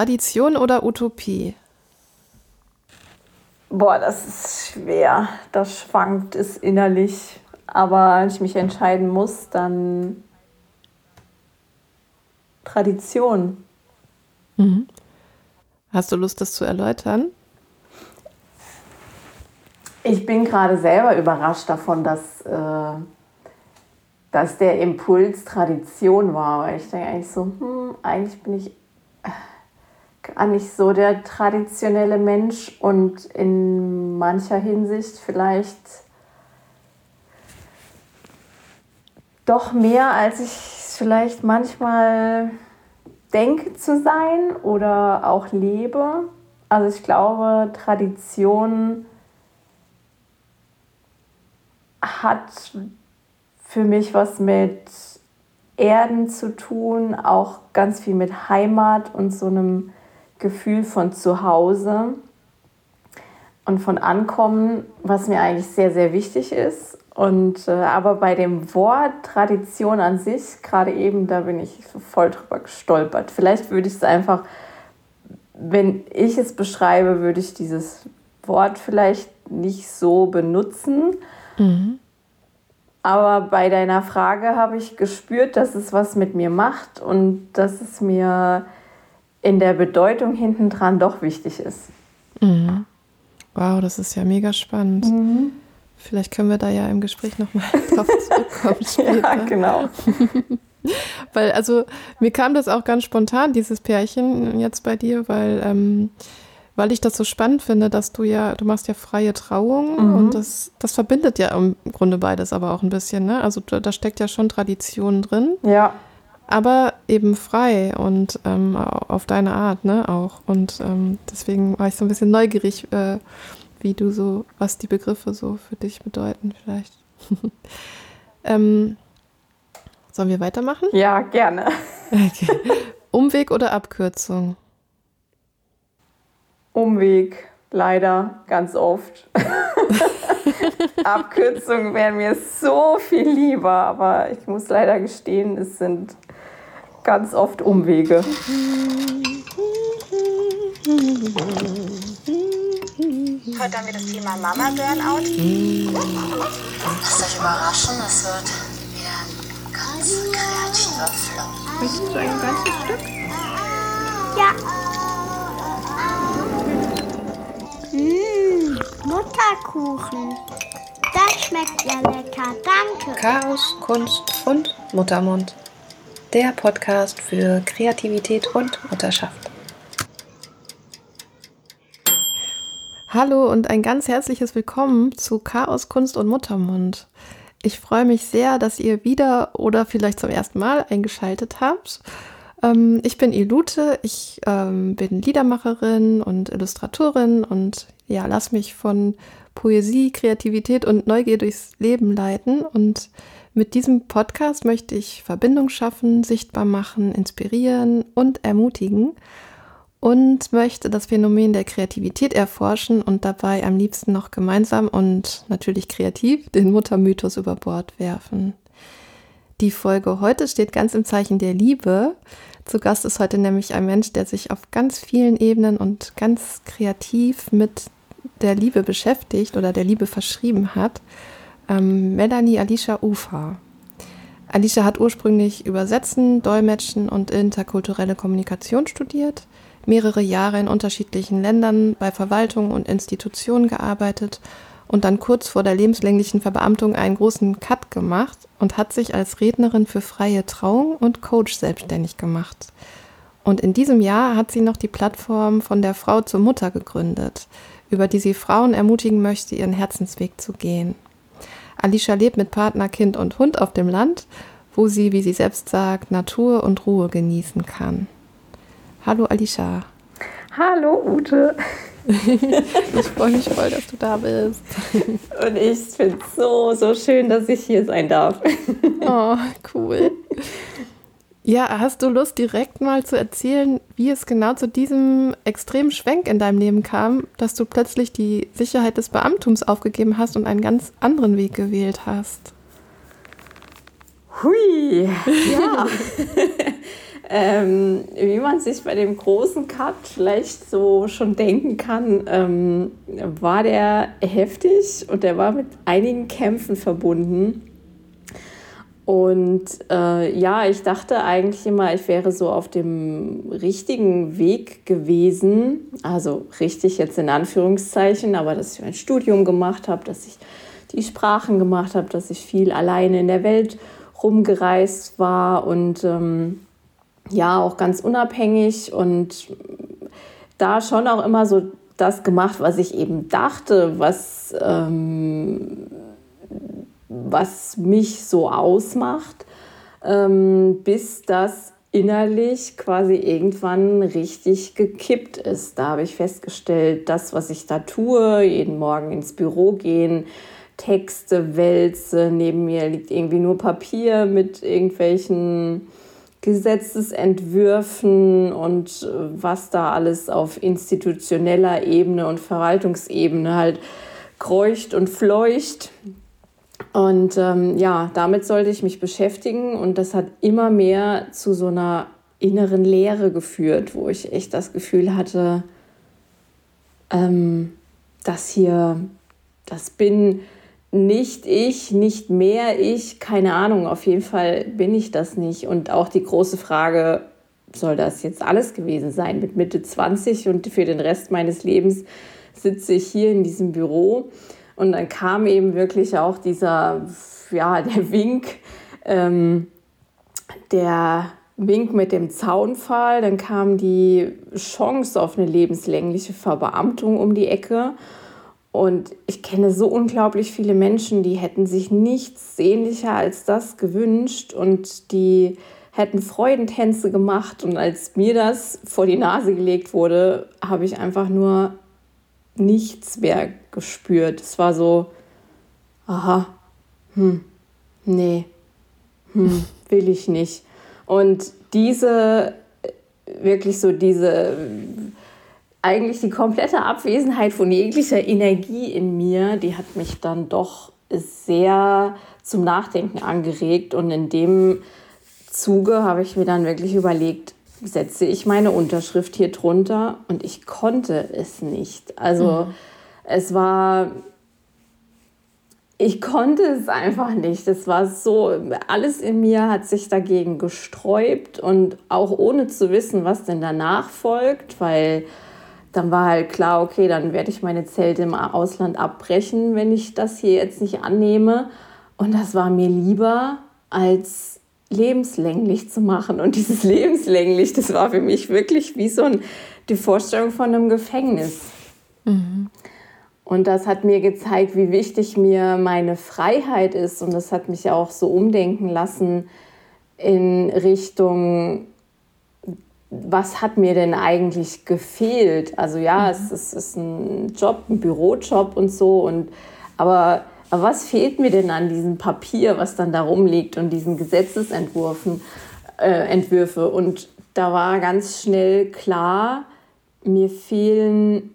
Tradition oder Utopie? Boah, das ist schwer. Das schwankt es innerlich. Aber wenn ich mich entscheiden muss, dann Tradition. Mhm. Hast du Lust, das zu erläutern? Ich bin gerade selber überrascht davon, dass, äh, dass der Impuls Tradition war. Weil ich denke eigentlich so, hm, eigentlich bin ich gar nicht so der traditionelle Mensch und in mancher Hinsicht vielleicht doch mehr, als ich vielleicht manchmal denke zu sein oder auch lebe. Also ich glaube, Tradition hat für mich was mit Erden zu tun, auch ganz viel mit Heimat und so einem Gefühl von Zuhause und von Ankommen, was mir eigentlich sehr, sehr wichtig ist. Und äh, aber bei dem Wort Tradition an sich, gerade eben, da bin ich voll drüber gestolpert. Vielleicht würde ich es einfach, wenn ich es beschreibe, würde ich dieses Wort vielleicht nicht so benutzen. Mhm. Aber bei deiner Frage habe ich gespürt, dass es was mit mir macht und dass es mir in der Bedeutung hinten dran doch wichtig ist. Mhm. Wow, das ist ja mega spannend. Mhm. Vielleicht können wir da ja im Gespräch nochmal drauf zurückkommen später. ja, genau. weil, also, mir kam das auch ganz spontan, dieses Pärchen jetzt bei dir, weil ähm, weil ich das so spannend finde, dass du ja, du machst ja freie Trauung mhm. und das, das verbindet ja im Grunde beides aber auch ein bisschen, ne? Also da, da steckt ja schon Tradition drin. Ja. Aber eben frei und ähm, auf deine Art, ne, auch. Und ähm, deswegen war ich so ein bisschen neugierig, äh, wie du so, was die Begriffe so für dich bedeuten, vielleicht. ähm, sollen wir weitermachen? Ja, gerne. Okay. Umweg oder Abkürzung? Umweg, leider ganz oft. Abkürzungen wären mir so viel lieber, aber ich muss leider gestehen, es sind ganz oft Umwege. Heute haben wir das Thema Mama Burnout. Lasst euch überraschen, es wird wieder ein ganz kreativer Flow. Möchtest du ein ganzes Stück? Ja. Mutterkuchen. Das schmeckt ja lecker, danke. Chaos, Kunst und Muttermund. Der Podcast für Kreativität und Mutterschaft. Hallo und ein ganz herzliches Willkommen zu Chaos, Kunst und Muttermund. Ich freue mich sehr, dass ihr wieder oder vielleicht zum ersten Mal eingeschaltet habt. Ähm, ich bin Ilute, ich ähm, bin Liedermacherin und Illustratorin und ja, lass mich von Poesie, Kreativität und Neugier durchs Leben leiten. Und mit diesem Podcast möchte ich Verbindung schaffen, sichtbar machen, inspirieren und ermutigen und möchte das Phänomen der Kreativität erforschen und dabei am liebsten noch gemeinsam und natürlich kreativ den Muttermythos über Bord werfen. Die Folge heute steht ganz im Zeichen der Liebe. Zu Gast ist heute nämlich ein Mensch, der sich auf ganz vielen Ebenen und ganz kreativ mit der Liebe beschäftigt oder der Liebe verschrieben hat, ähm, Melanie Alicia Ufa. Alicia hat ursprünglich Übersetzen, Dolmetschen und interkulturelle Kommunikation studiert, mehrere Jahre in unterschiedlichen Ländern bei Verwaltungen und Institutionen gearbeitet und dann kurz vor der lebenslänglichen Verbeamtung einen großen Cut gemacht und hat sich als Rednerin für freie Trauung und Coach selbstständig gemacht. Und in diesem Jahr hat sie noch die Plattform von der Frau zur Mutter gegründet, über die sie Frauen ermutigen möchte, ihren Herzensweg zu gehen. Alicia lebt mit Partner, Kind und Hund auf dem Land, wo sie, wie sie selbst sagt, Natur und Ruhe genießen kann. Hallo Alicia. Hallo Ute. ich freue mich voll, dass du da bist. Und ich finde es so, so schön, dass ich hier sein darf. Oh, cool. Ja, hast du Lust, direkt mal zu erzählen, wie es genau zu diesem extremen Schwenk in deinem Leben kam, dass du plötzlich die Sicherheit des Beamtums aufgegeben hast und einen ganz anderen Weg gewählt hast? Hui, ja. ähm, wie man sich bei dem großen Cut vielleicht so schon denken kann, ähm, war der heftig und der war mit einigen Kämpfen verbunden. Und äh, ja, ich dachte eigentlich immer, ich wäre so auf dem richtigen Weg gewesen. Also richtig jetzt in Anführungszeichen, aber dass ich ein Studium gemacht habe, dass ich die Sprachen gemacht habe, dass ich viel alleine in der Welt rumgereist war und ähm, ja, auch ganz unabhängig und da schon auch immer so das gemacht, was ich eben dachte, was ähm, was mich so ausmacht, ähm, bis das innerlich quasi irgendwann richtig gekippt ist. Da habe ich festgestellt, das, was ich da tue, jeden Morgen ins Büro gehen, Texte wälze, neben mir liegt irgendwie nur Papier mit irgendwelchen Gesetzesentwürfen und äh, was da alles auf institutioneller Ebene und Verwaltungsebene halt kreucht und fleucht. Und ähm, ja, damit sollte ich mich beschäftigen und das hat immer mehr zu so einer inneren Leere geführt, wo ich echt das Gefühl hatte, ähm, das hier, das bin nicht ich, nicht mehr ich, keine Ahnung, auf jeden Fall bin ich das nicht. Und auch die große Frage, soll das jetzt alles gewesen sein mit Mitte 20 und für den Rest meines Lebens sitze ich hier in diesem Büro und dann kam eben wirklich auch dieser, ja, der Wink, ähm, der Wink mit dem Zaunpfahl. Dann kam die Chance auf eine lebenslängliche Verbeamtung um die Ecke. Und ich kenne so unglaublich viele Menschen, die hätten sich nichts sehnlicher als das gewünscht und die hätten Freudentänze gemacht. Und als mir das vor die Nase gelegt wurde, habe ich einfach nur nichts mehr gespürt. Es war so, aha, hm, nee, hm, will ich nicht. Und diese, wirklich so diese, eigentlich die komplette Abwesenheit von jeglicher Energie in mir, die hat mich dann doch sehr zum Nachdenken angeregt. Und in dem Zuge habe ich mir dann wirklich überlegt, setze ich meine Unterschrift hier drunter und ich konnte es nicht. Also mhm. es war, ich konnte es einfach nicht. Es war so, alles in mir hat sich dagegen gesträubt und auch ohne zu wissen, was denn danach folgt, weil dann war halt klar, okay, dann werde ich meine Zelte im Ausland abbrechen, wenn ich das hier jetzt nicht annehme. Und das war mir lieber, als lebenslänglich zu machen. Und dieses lebenslänglich, das war für mich wirklich wie so ein, die Vorstellung von einem Gefängnis. Mhm. Und das hat mir gezeigt, wie wichtig mir meine Freiheit ist. Und das hat mich auch so umdenken lassen in Richtung, was hat mir denn eigentlich gefehlt? Also ja, mhm. es, es ist ein Job, ein Bürojob und so. Und, aber aber was fehlt mir denn an diesem Papier, was dann da rumliegt und diesen Gesetzesentwürfen, äh, Entwürfe? Und da war ganz schnell klar, mir fehlen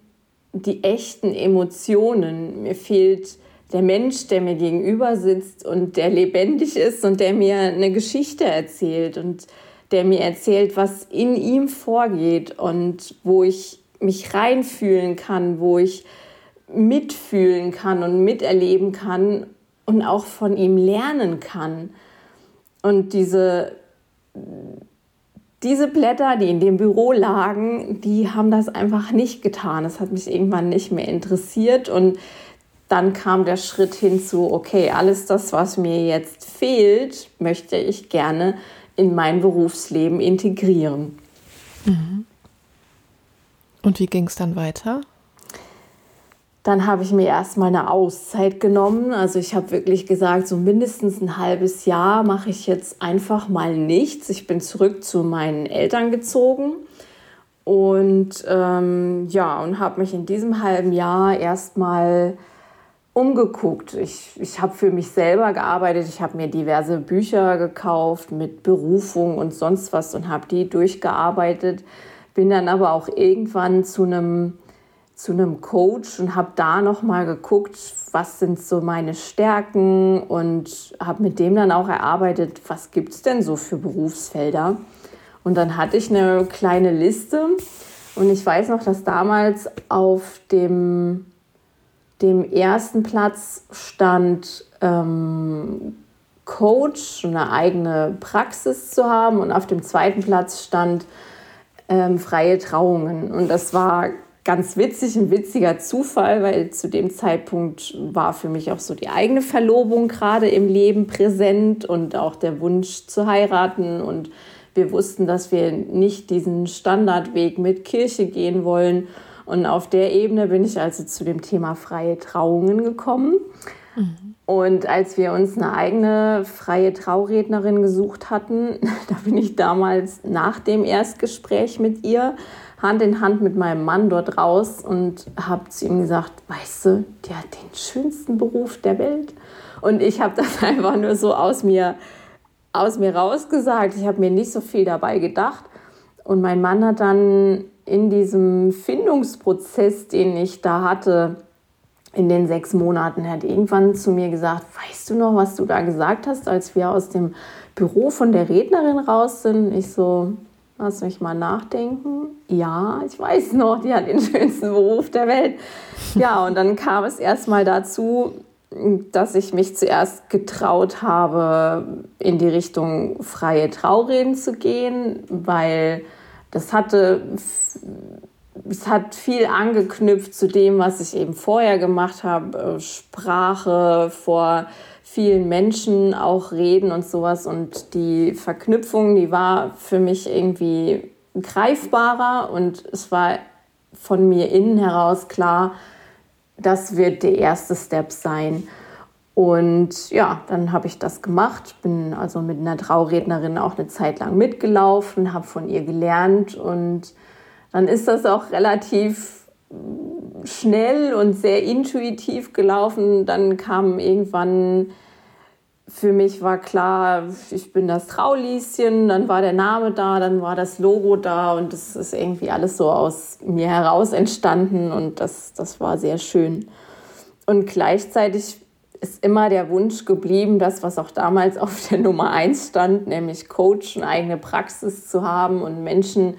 die echten Emotionen. Mir fehlt der Mensch, der mir gegenüber sitzt und der lebendig ist und der mir eine Geschichte erzählt und der mir erzählt, was in ihm vorgeht und wo ich mich reinfühlen kann, wo ich mitfühlen kann und miterleben kann und auch von ihm lernen kann. Und diese, diese Blätter, die in dem Büro lagen, die haben das einfach nicht getan. Das hat mich irgendwann nicht mehr interessiert und dann kam der Schritt hinzu, okay, alles das, was mir jetzt fehlt, möchte ich gerne in mein Berufsleben integrieren. Mhm. Und wie ging es dann weiter? Dann habe ich mir erstmal eine Auszeit genommen. Also ich habe wirklich gesagt, so mindestens ein halbes Jahr mache ich jetzt einfach mal nichts. Ich bin zurück zu meinen Eltern gezogen und ähm, ja, und habe mich in diesem halben Jahr erstmal umgeguckt. Ich, ich habe für mich selber gearbeitet. Ich habe mir diverse Bücher gekauft mit Berufung und sonst was und habe die durchgearbeitet. Bin dann aber auch irgendwann zu einem zu einem Coach und habe da noch mal geguckt, was sind so meine Stärken und habe mit dem dann auch erarbeitet, was gibt es denn so für Berufsfelder. Und dann hatte ich eine kleine Liste und ich weiß noch, dass damals auf dem, dem ersten Platz stand ähm, Coach, eine eigene Praxis zu haben und auf dem zweiten Platz stand ähm, freie Trauungen. Und das war ganz witzig, ein witziger Zufall, weil zu dem Zeitpunkt war für mich auch so die eigene Verlobung gerade im Leben präsent und auch der Wunsch zu heiraten. Und wir wussten, dass wir nicht diesen Standardweg mit Kirche gehen wollen. Und auf der Ebene bin ich also zu dem Thema freie Trauungen gekommen. Mhm. Und als wir uns eine eigene freie Traurednerin gesucht hatten, da bin ich damals nach dem Erstgespräch mit ihr Hand in Hand mit meinem Mann dort raus und habe zu ihm gesagt, weißt du, der hat den schönsten Beruf der Welt. Und ich habe das einfach nur so aus mir, aus mir rausgesagt. Ich habe mir nicht so viel dabei gedacht. Und mein Mann hat dann in diesem Findungsprozess, den ich da hatte, in den sechs Monaten, hat irgendwann zu mir gesagt, weißt du noch, was du da gesagt hast, als wir aus dem Büro von der Rednerin raus sind? Ich so, Lass mich mal nachdenken. Ja, ich weiß noch, die hat den schönsten Beruf der Welt. Ja, und dann kam es erstmal dazu, dass ich mich zuerst getraut habe, in die Richtung freie Traureden zu gehen, weil das hatte, es hat viel angeknüpft zu dem, was ich eben vorher gemacht habe. Sprache vor vielen Menschen auch reden und sowas. Und die Verknüpfung, die war für mich irgendwie greifbarer und es war von mir innen heraus klar, das wird der erste Step sein. Und ja, dann habe ich das gemacht, bin also mit einer Traurednerin auch eine Zeit lang mitgelaufen, habe von ihr gelernt und dann ist das auch relativ schnell und sehr intuitiv gelaufen. Dann kam irgendwann für mich war klar, ich bin das Traulieschen, dann war der Name da, dann war das Logo da und das ist irgendwie alles so aus mir heraus entstanden und das, das war sehr schön. Und gleichzeitig ist immer der Wunsch geblieben, das, was auch damals auf der Nummer 1 stand, nämlich Coach, eine eigene Praxis zu haben und Menschen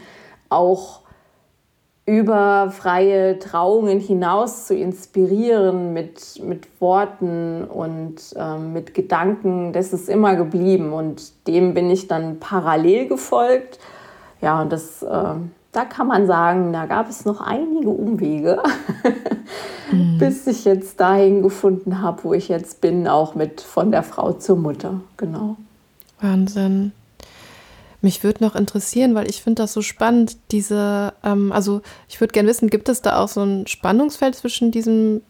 auch über freie Trauungen hinaus zu inspirieren mit, mit Worten und ähm, mit Gedanken, das ist immer geblieben und dem bin ich dann parallel gefolgt. Ja, und das, äh, da kann man sagen, da gab es noch einige Umwege, mhm. bis ich jetzt dahin gefunden habe, wo ich jetzt bin, auch mit von der Frau zur Mutter. Genau. Wahnsinn. Mich würde noch interessieren, weil ich finde das so spannend, diese, ähm, also ich würde gerne wissen, gibt es da auch so ein Spannungsfeld zwischen diesem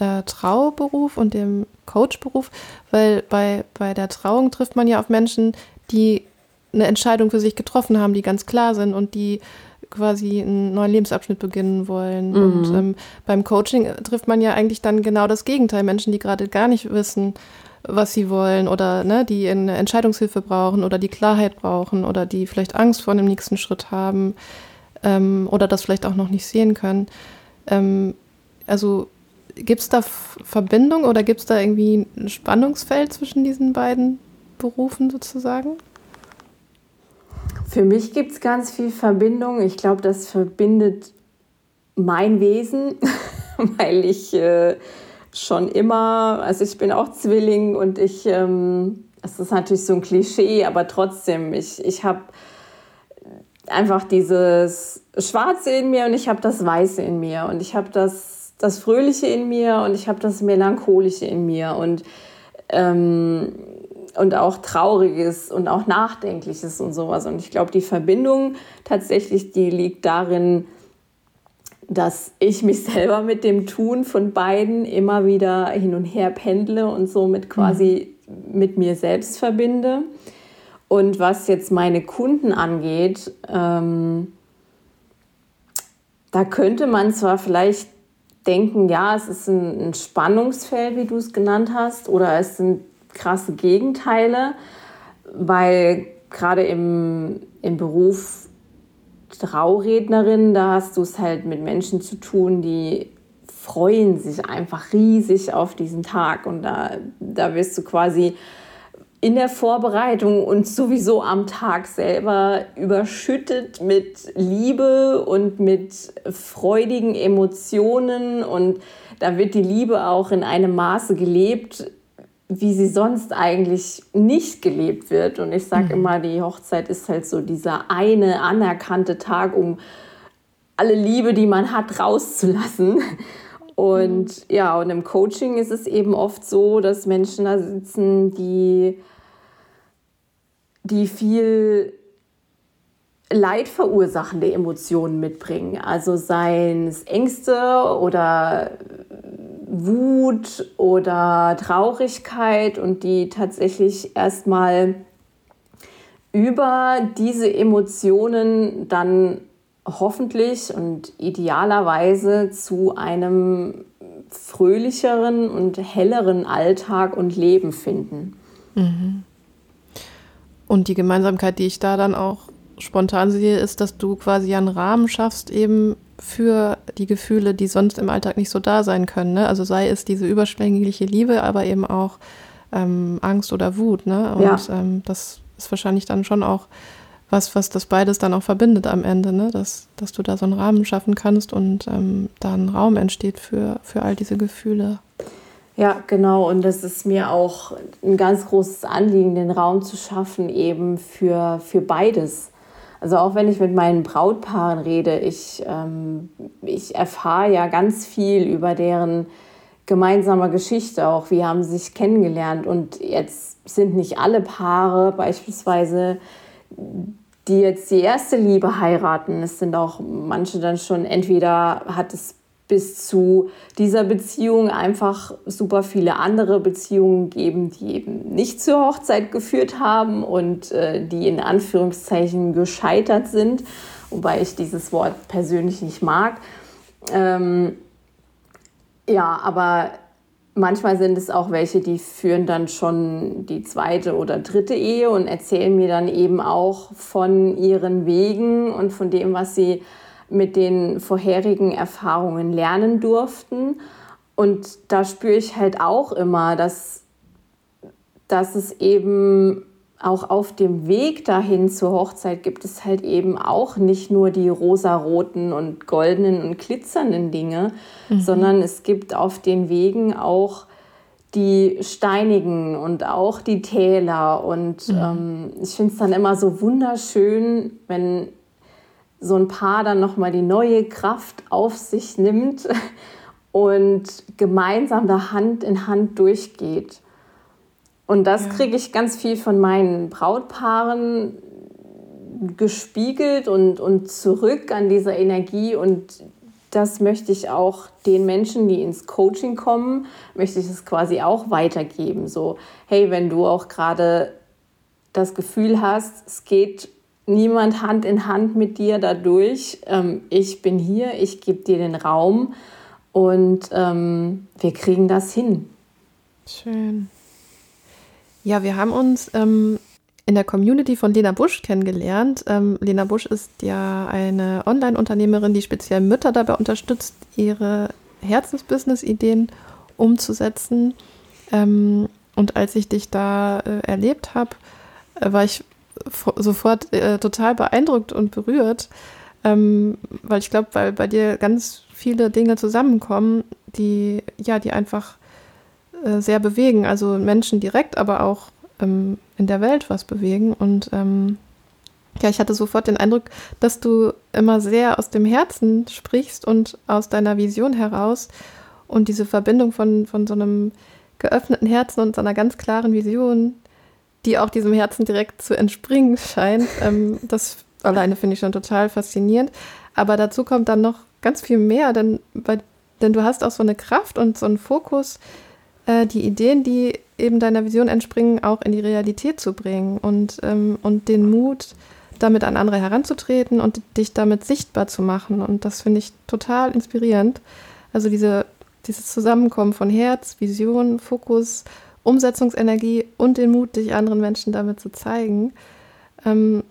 äh, Trauberuf und dem Coachberuf? Weil bei, bei der Trauung trifft man ja auf Menschen, die eine Entscheidung für sich getroffen haben, die ganz klar sind und die quasi einen neuen Lebensabschnitt beginnen wollen. Mhm. Und ähm, beim Coaching trifft man ja eigentlich dann genau das Gegenteil. Menschen, die gerade gar nicht wissen, was sie wollen oder ne, die eine Entscheidungshilfe brauchen oder die Klarheit brauchen oder die vielleicht Angst vor dem nächsten Schritt haben ähm, oder das vielleicht auch noch nicht sehen können. Ähm, also gibt es da Verbindung oder gibt es da irgendwie ein Spannungsfeld zwischen diesen beiden Berufen sozusagen? Für mich gibt es ganz viel Verbindung. Ich glaube, das verbindet mein Wesen, weil ich äh, schon immer, also ich bin auch Zwilling und ich, ähm, ist natürlich so ein Klischee, aber trotzdem, ich, ich habe einfach dieses Schwarze in mir und ich habe das Weiße in mir und ich habe das, das Fröhliche in mir und ich habe das Melancholische in mir und, ähm, und auch Trauriges und auch Nachdenkliches und sowas. Und ich glaube, die Verbindung tatsächlich, die liegt darin, dass ich mich selber mit dem Tun von beiden immer wieder hin und her pendle und somit quasi mhm. mit mir selbst verbinde. Und was jetzt meine Kunden angeht, ähm, da könnte man zwar vielleicht denken, ja, es ist ein, ein Spannungsfeld, wie du es genannt hast, oder es sind krasse Gegenteile, weil gerade im, im Beruf Traurednerin, da hast du es halt mit Menschen zu tun, die freuen sich einfach riesig auf diesen Tag. Und da, da wirst du quasi in der Vorbereitung und sowieso am Tag selber überschüttet mit Liebe und mit freudigen Emotionen. Und da wird die Liebe auch in einem Maße gelebt, wie sie sonst eigentlich nicht gelebt wird. Und ich sage mhm. immer, die Hochzeit ist halt so dieser eine anerkannte Tag, um alle Liebe, die man hat, rauszulassen. Und mhm. ja, und im Coaching ist es eben oft so, dass Menschen da sitzen, die, die viel Leid verursachende Emotionen mitbringen. Also seien es Ängste oder Wut oder Traurigkeit und die tatsächlich erstmal über diese Emotionen dann hoffentlich und idealerweise zu einem fröhlicheren und helleren Alltag und Leben finden. Mhm. Und die Gemeinsamkeit, die ich da dann auch spontan sehe, ist, dass du quasi einen Rahmen schaffst, eben für die Gefühle, die sonst im Alltag nicht so da sein können. Ne? Also sei es diese überschwängliche Liebe, aber eben auch ähm, Angst oder Wut. Ne? Und ja. ähm, das ist wahrscheinlich dann schon auch was, was das beides dann auch verbindet am Ende, ne? dass, dass du da so einen Rahmen schaffen kannst und ähm, da ein Raum entsteht für, für all diese Gefühle. Ja, genau. Und das ist mir auch ein ganz großes Anliegen, den Raum zu schaffen, eben für, für beides. Also auch wenn ich mit meinen Brautpaaren rede, ich, ähm, ich erfahre ja ganz viel über deren gemeinsame Geschichte auch. Wie haben sie sich kennengelernt? Und jetzt sind nicht alle Paare beispielsweise, die jetzt die erste Liebe heiraten. Es sind auch manche dann schon, entweder hat es bis zu dieser Beziehung einfach super viele andere Beziehungen geben, die eben nicht zur Hochzeit geführt haben und äh, die in Anführungszeichen gescheitert sind, wobei ich dieses Wort persönlich nicht mag. Ähm, ja, aber manchmal sind es auch welche, die führen dann schon die zweite oder dritte Ehe und erzählen mir dann eben auch von ihren Wegen und von dem, was sie mit den vorherigen Erfahrungen lernen durften. Und da spüre ich halt auch immer, dass, dass es eben auch auf dem Weg dahin zur Hochzeit gibt es halt eben auch nicht nur die rosaroten und goldenen und glitzernden Dinge, mhm. sondern es gibt auf den Wegen auch die steinigen und auch die Täler. Und mhm. ähm, ich finde es dann immer so wunderschön, wenn so ein Paar dann nochmal die neue Kraft auf sich nimmt und gemeinsam da Hand in Hand durchgeht. Und das ja. kriege ich ganz viel von meinen Brautpaaren gespiegelt und, und zurück an dieser Energie. Und das möchte ich auch den Menschen, die ins Coaching kommen, möchte ich es quasi auch weitergeben. So, hey, wenn du auch gerade das Gefühl hast, es geht niemand Hand in Hand mit dir dadurch. Ähm, ich bin hier, ich gebe dir den Raum und ähm, wir kriegen das hin. Schön. Ja, wir haben uns ähm, in der Community von Lena Busch kennengelernt. Ähm, Lena Busch ist ja eine Online-Unternehmerin, die speziell Mütter dabei unterstützt, ihre Herzensbusiness-Ideen umzusetzen. Ähm, und als ich dich da äh, erlebt habe, äh, war ich sofort äh, total beeindruckt und berührt, ähm, weil ich glaube, weil bei dir ganz viele Dinge zusammenkommen, die ja, die einfach äh, sehr bewegen, also Menschen direkt, aber auch ähm, in der Welt was bewegen. Und ähm, ja, ich hatte sofort den Eindruck, dass du immer sehr aus dem Herzen sprichst und aus deiner Vision heraus. Und diese Verbindung von, von so einem geöffneten Herzen und so einer ganz klaren Vision, die auch diesem Herzen direkt zu entspringen scheint. Ähm, das alleine finde ich schon total faszinierend. Aber dazu kommt dann noch ganz viel mehr, denn, bei, denn du hast auch so eine Kraft und so einen Fokus, äh, die Ideen, die eben deiner Vision entspringen, auch in die Realität zu bringen und, ähm, und den Mut, damit an andere heranzutreten und dich damit sichtbar zu machen. Und das finde ich total inspirierend. Also diese, dieses Zusammenkommen von Herz, Vision, Fokus Umsetzungsenergie und den Mut, dich anderen Menschen damit zu zeigen. Ähm,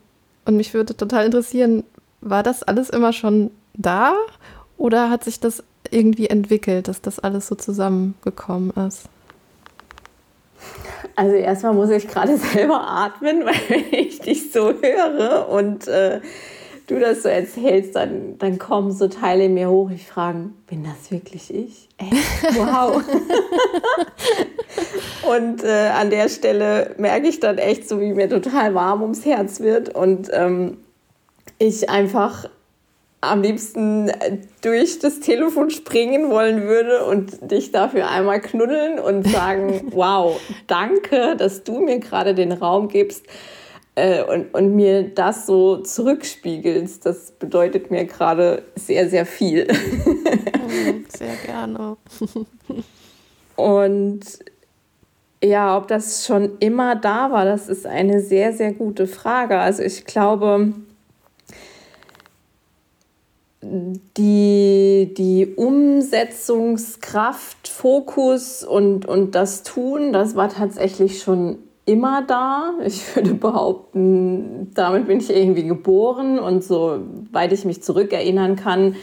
und mich würde total interessieren, war das alles immer schon da oder hat sich das irgendwie entwickelt, dass das alles so zusammengekommen ist? Also erstmal muss ich gerade selber atmen, weil ich dich so höre und äh, du das so erzählst, dann, dann kommen so Teile in mir hoch. Ich frage, bin das wirklich ich? Echt? Wow. und äh, an der Stelle merke ich dann echt so, wie mir total warm ums Herz wird und ähm, ich einfach am liebsten durch das Telefon springen wollen würde und dich dafür einmal knuddeln und sagen, wow, danke, dass du mir gerade den Raum gibst, äh, und, und mir das so zurückspiegelst, das bedeutet mir gerade sehr, sehr viel. Mhm, sehr gerne. und ja, ob das schon immer da war, das ist eine sehr, sehr gute Frage. Also ich glaube, die, die Umsetzungskraft, Fokus und, und das Tun, das war tatsächlich schon immer da. Ich würde behaupten, damit bin ich irgendwie geboren und so weit ich mich zurückerinnern kann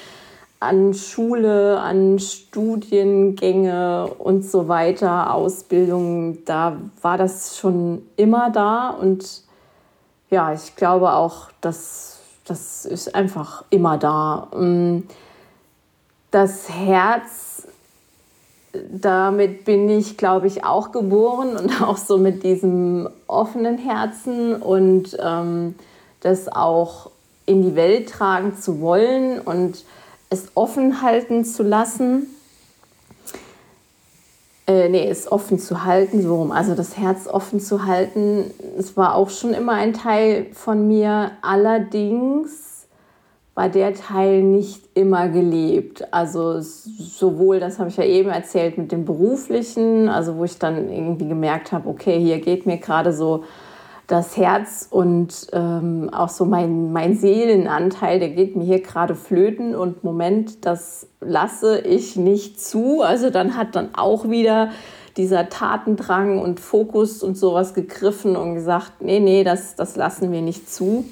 an Schule, an Studiengänge und so weiter, Ausbildung, da war das schon immer da und ja, ich glaube auch, dass das ist einfach immer da. Das Herz damit bin ich, glaube ich, auch geboren und auch so mit diesem offenen Herzen und ähm, das auch in die Welt tragen zu wollen und es offen halten zu lassen. Äh, nee, es offen zu halten, so rum. Also das Herz offen zu halten, es war auch schon immer ein Teil von mir. Allerdings war der Teil nicht immer gelebt. Also sowohl, das habe ich ja eben erzählt, mit dem beruflichen, also wo ich dann irgendwie gemerkt habe, okay, hier geht mir gerade so das Herz und ähm, auch so mein, mein Seelenanteil, der geht mir hier gerade flöten und Moment, das lasse ich nicht zu. Also dann hat dann auch wieder dieser Tatendrang und Fokus und sowas gegriffen und gesagt, nee, nee, das, das lassen wir nicht zu.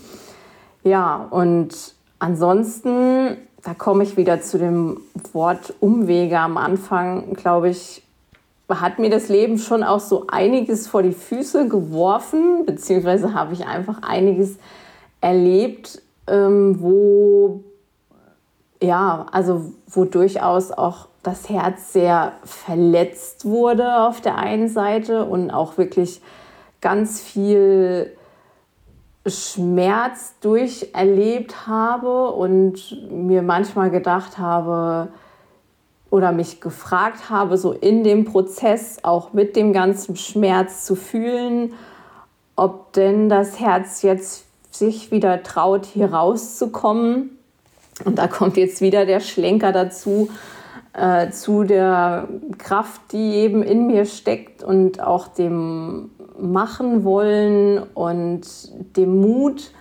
Ja, und Ansonsten, da komme ich wieder zu dem Wort Umwege am Anfang, glaube ich, hat mir das Leben schon auch so einiges vor die Füße geworfen, beziehungsweise habe ich einfach einiges erlebt, ähm, wo ja, also wo durchaus auch das Herz sehr verletzt wurde auf der einen Seite und auch wirklich ganz viel Schmerz durcherlebt habe und mir manchmal gedacht habe oder mich gefragt habe, so in dem Prozess auch mit dem ganzen Schmerz zu fühlen, ob denn das Herz jetzt sich wieder traut, hier rauszukommen. Und da kommt jetzt wieder der Schlenker dazu, äh, zu der Kraft, die eben in mir steckt und auch dem machen wollen und dem Mut,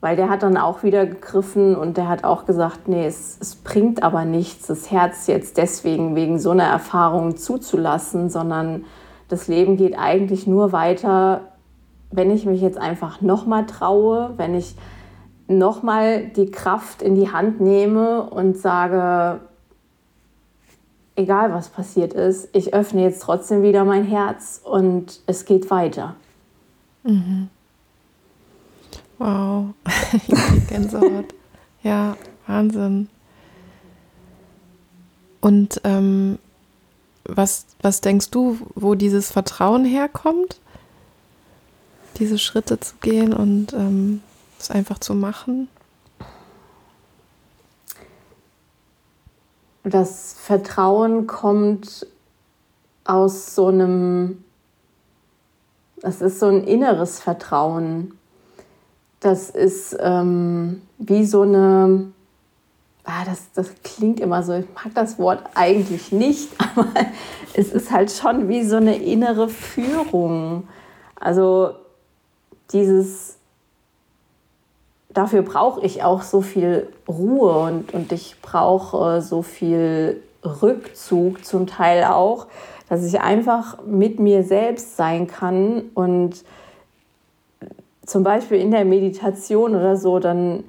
weil der hat dann auch wieder gegriffen und der hat auch gesagt, nee, es, es bringt aber nichts, das Herz jetzt deswegen wegen so einer Erfahrung zuzulassen, sondern das Leben geht eigentlich nur weiter, wenn ich mich jetzt einfach nochmal traue, wenn ich nochmal die Kraft in die Hand nehme und sage, egal was passiert ist, ich öffne jetzt trotzdem wieder mein Herz und es geht weiter. Mhm. Wow, Gänsehaut. ja, Wahnsinn. Und ähm, was, was denkst du, wo dieses Vertrauen herkommt? Diese Schritte zu gehen und ähm, es einfach zu machen? Das Vertrauen kommt aus so einem, das ist so ein inneres Vertrauen. Das ist ähm, wie so eine, ah, das, das klingt immer so, ich mag das Wort eigentlich nicht, aber es ist halt schon wie so eine innere Führung. Also dieses dafür brauche ich auch so viel Ruhe und, und ich brauche so viel Rückzug zum Teil auch, dass ich einfach mit mir selbst sein kann und zum Beispiel in der Meditation oder so dann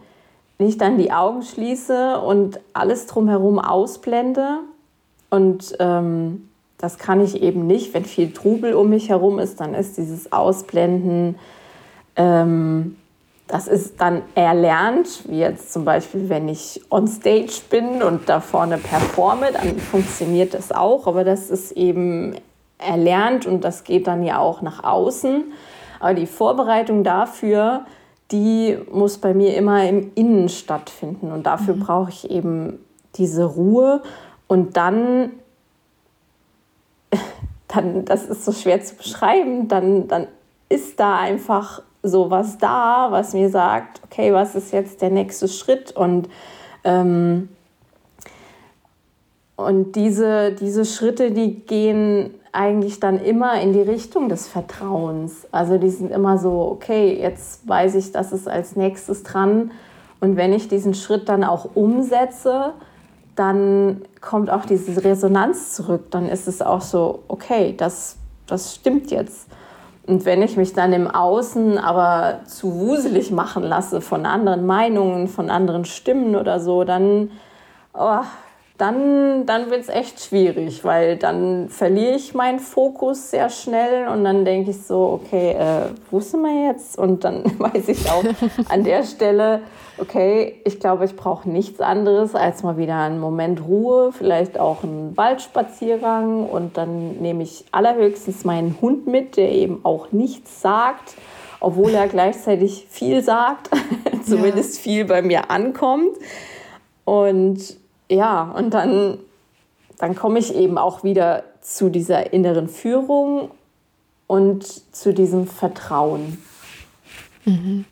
nicht dann die Augen schließe und alles drumherum ausblende und ähm, das kann ich eben nicht. Wenn viel Trubel um mich herum ist, dann ist dieses Ausblenden, ähm, das ist dann erlernt, wie jetzt zum Beispiel, wenn ich on stage bin und da vorne performe, dann funktioniert das auch, aber das ist eben erlernt und das geht dann ja auch nach außen. Aber die Vorbereitung dafür, die muss bei mir immer im Innen stattfinden und dafür mhm. brauche ich eben diese Ruhe und dann dann, das ist so schwer zu beschreiben, dann, dann ist da einfach sowas da, was mir sagt, okay, was ist jetzt der nächste Schritt? Und, ähm, und diese, diese Schritte, die gehen eigentlich dann immer in die Richtung des Vertrauens. Also die sind immer so, okay, jetzt weiß ich, das ist als nächstes dran. Und wenn ich diesen Schritt dann auch umsetze, dann kommt auch diese Resonanz zurück. Dann ist es auch so, okay, das, das stimmt jetzt. Und wenn ich mich dann im Außen aber zu wuselig machen lasse von anderen Meinungen, von anderen Stimmen oder so, dann, oh, dann, dann wird es echt schwierig, weil dann verliere ich meinen Fokus sehr schnell und dann denke ich so, okay, äh, wo sind wir jetzt? Und dann weiß ich auch an der Stelle, okay, ich glaube, ich brauche nichts anderes als mal wieder einen Moment Ruhe, vielleicht auch einen Waldspaziergang und dann nehme ich allerhöchstens meinen Hund mit, der eben auch nichts sagt, obwohl er gleichzeitig viel sagt, zumindest viel bei mir ankommt. Und ja, und dann, dann komme ich eben auch wieder zu dieser inneren Führung und zu diesem Vertrauen. Mhm.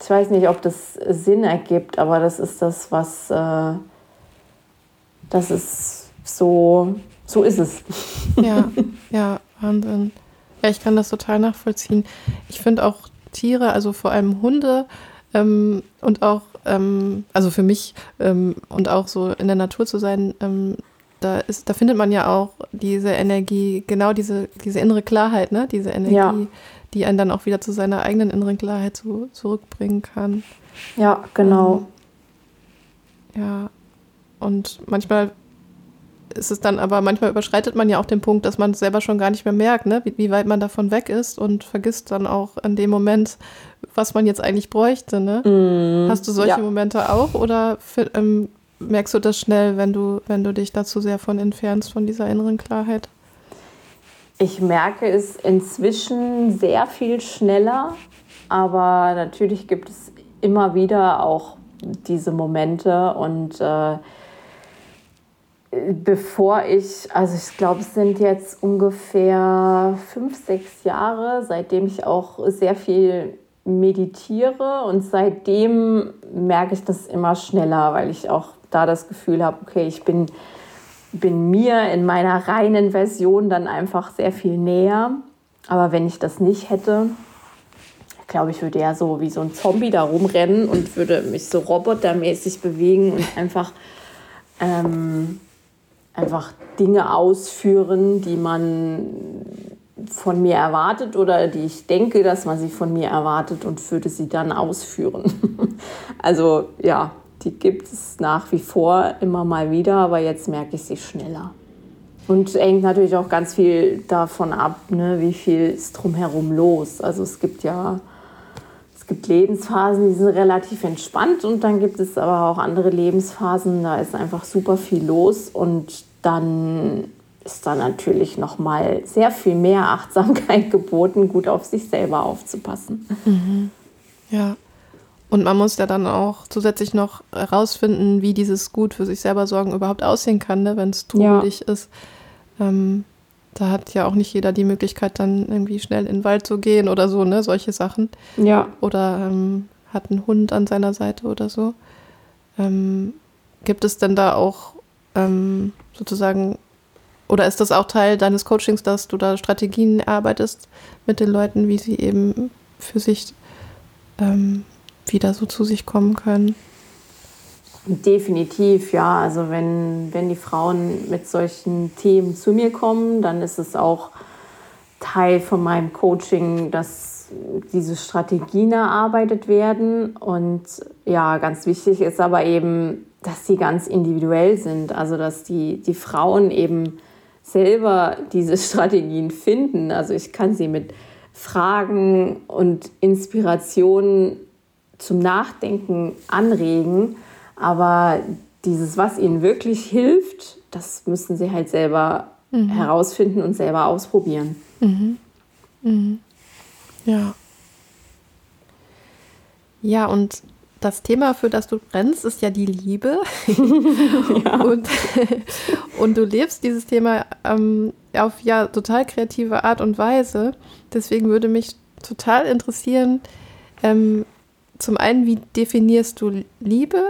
Ich weiß nicht, ob das Sinn ergibt, aber das ist das, was äh, das ist so, so ist es. Ja, ja, Wahnsinn. Ja, ich kann das total nachvollziehen. Ich finde auch Tiere, also vor allem Hunde ähm, und auch ähm, also für mich ähm, und auch so in der Natur zu sein, ähm, da ist, da findet man ja auch diese Energie, genau diese, diese innere Klarheit, ne? Diese Energie, ja. die einen dann auch wieder zu seiner eigenen inneren Klarheit zu, zurückbringen kann. Ja, genau. Ähm, ja. Und manchmal ist es dann aber, manchmal überschreitet man ja auch den Punkt, dass man es selber schon gar nicht mehr merkt, ne? wie, wie weit man davon weg ist und vergisst dann auch in dem Moment, was man jetzt eigentlich bräuchte. Ne? Mm, Hast du solche ja. Momente auch oder ähm, merkst du das schnell, wenn du, wenn du dich dazu sehr von entfernst, von dieser inneren Klarheit? Ich merke es inzwischen sehr viel schneller, aber natürlich gibt es immer wieder auch diese Momente und äh, bevor ich, also ich glaube, es sind jetzt ungefähr fünf, sechs Jahre, seitdem ich auch sehr viel meditiere und seitdem merke ich das immer schneller, weil ich auch da das Gefühl habe, okay, ich bin, bin mir in meiner reinen Version dann einfach sehr viel näher. Aber wenn ich das nicht hätte, glaube ich, würde ja so wie so ein Zombie da rumrennen und würde mich so robotermäßig bewegen und einfach ähm, einfach Dinge ausführen, die man von mir erwartet oder die ich denke, dass man sie von mir erwartet und würde sie dann ausführen. also ja, die gibt es nach wie vor immer mal wieder, aber jetzt merke ich sie schneller. Und hängt natürlich auch ganz viel davon ab, ne, wie viel ist drumherum los. Also es gibt ja es gibt Lebensphasen, die sind relativ entspannt und dann gibt es aber auch andere Lebensphasen, da ist einfach super viel los und dann ist da natürlich noch mal sehr viel mehr Achtsamkeit geboten, gut auf sich selber aufzupassen. Mhm. Ja. Und man muss ja dann auch zusätzlich noch herausfinden, wie dieses gut für sich selber sorgen überhaupt aussehen kann, ne, wenn es trubelig ja. ist. Ähm, da hat ja auch nicht jeder die Möglichkeit, dann irgendwie schnell in den Wald zu gehen oder so, ne, solche Sachen. Ja. Oder ähm, hat einen Hund an seiner Seite oder so. Ähm, gibt es denn da auch ähm, sozusagen, oder ist das auch Teil deines Coachings, dass du da Strategien erarbeitest mit den Leuten, wie sie eben für sich ähm, wieder so zu sich kommen können? Definitiv, ja. Also wenn, wenn die Frauen mit solchen Themen zu mir kommen, dann ist es auch Teil von meinem Coaching, dass diese Strategien erarbeitet werden. Und ja, ganz wichtig ist aber eben, dass sie ganz individuell sind. Also dass die, die Frauen eben selber diese Strategien finden. Also ich kann sie mit Fragen und Inspirationen zum Nachdenken anregen, aber dieses, was ihnen wirklich hilft, das müssen sie halt selber mhm. herausfinden und selber ausprobieren. Mhm. Mhm. Ja. Ja, und das Thema, für das du brennst, ist ja die Liebe. ja. und, und du lebst dieses Thema ähm, auf ja total kreative Art und Weise. Deswegen würde mich total interessieren, ähm, zum einen, wie definierst du Liebe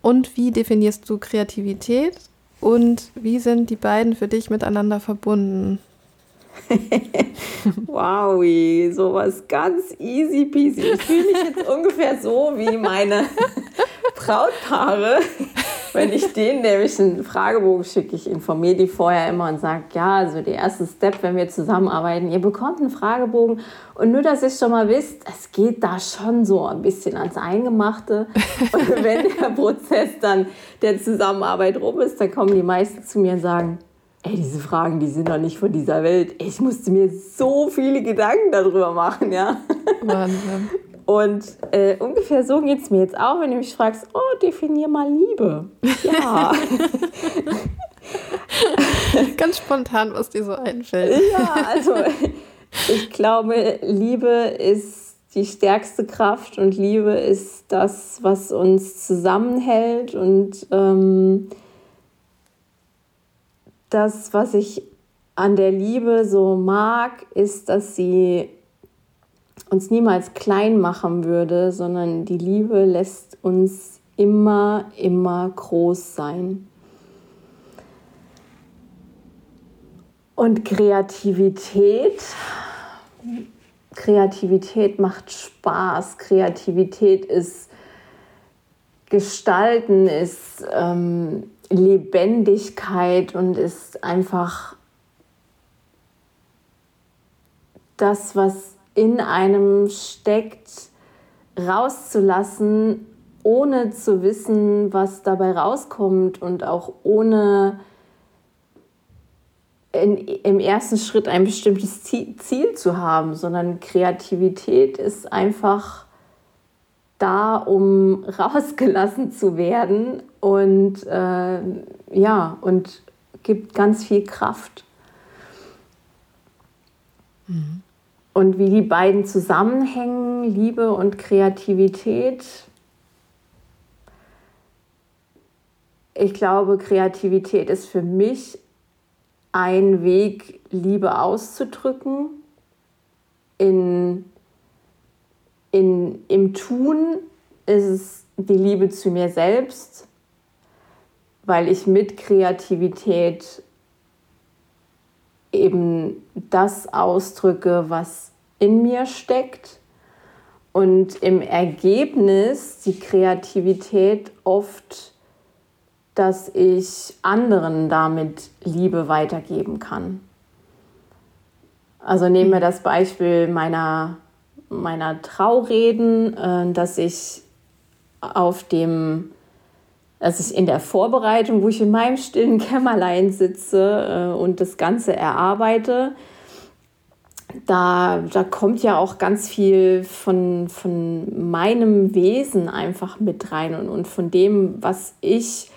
und wie definierst du Kreativität und wie sind die beiden für dich miteinander verbunden? wow, sowas ganz easy peasy. Ich fühle mich jetzt ungefähr so wie meine Brautpaare. Wenn ich denen nämlich einen Fragebogen schicke, ich informiere die vorher immer und sage, ja, also der erste Step, wenn wir zusammenarbeiten, ihr bekommt einen Fragebogen und nur, dass ihr schon mal wisst, es geht da schon so ein bisschen ans Eingemachte. Und wenn der Prozess dann der Zusammenarbeit rum ist, dann kommen die meisten zu mir und sagen, ey, diese Fragen, die sind doch nicht von dieser Welt. Ich musste mir so viele Gedanken darüber machen, ja. Wahnsinn. Und äh, ungefähr so geht es mir jetzt auch, wenn du mich fragst, oh, definier mal Liebe. Ja. Ganz spontan, was dir so einfällt. Ja, also ich glaube, Liebe ist die stärkste Kraft und Liebe ist das, was uns zusammenhält und ähm, das, was ich an der Liebe so mag, ist, dass sie uns niemals klein machen würde, sondern die Liebe lässt uns immer, immer groß sein. Und Kreativität, Kreativität macht Spaß, Kreativität ist Gestalten, ist ähm, Lebendigkeit und ist einfach das, was in einem steckt, rauszulassen, ohne zu wissen, was dabei rauskommt und auch ohne in, im ersten Schritt ein bestimmtes Ziel zu haben, sondern Kreativität ist einfach da, um rausgelassen zu werden und äh, ja, und gibt ganz viel Kraft. Mhm. Und wie die beiden zusammenhängen, Liebe und Kreativität. Ich glaube, Kreativität ist für mich ein Weg, Liebe auszudrücken in in, im Tun ist es die Liebe zu mir selbst, weil ich mit Kreativität eben das ausdrücke, was in mir steckt und im Ergebnis die Kreativität oft, dass ich anderen damit Liebe weitergeben kann. Also nehmen wir das Beispiel meiner meiner Traureden, äh, dass ich auf dem, dass ich in der Vorbereitung, wo ich in meinem stillen Kämmerlein sitze äh, und das Ganze erarbeite, da, da kommt ja auch ganz viel von, von meinem Wesen einfach mit rein und, und von dem, was ich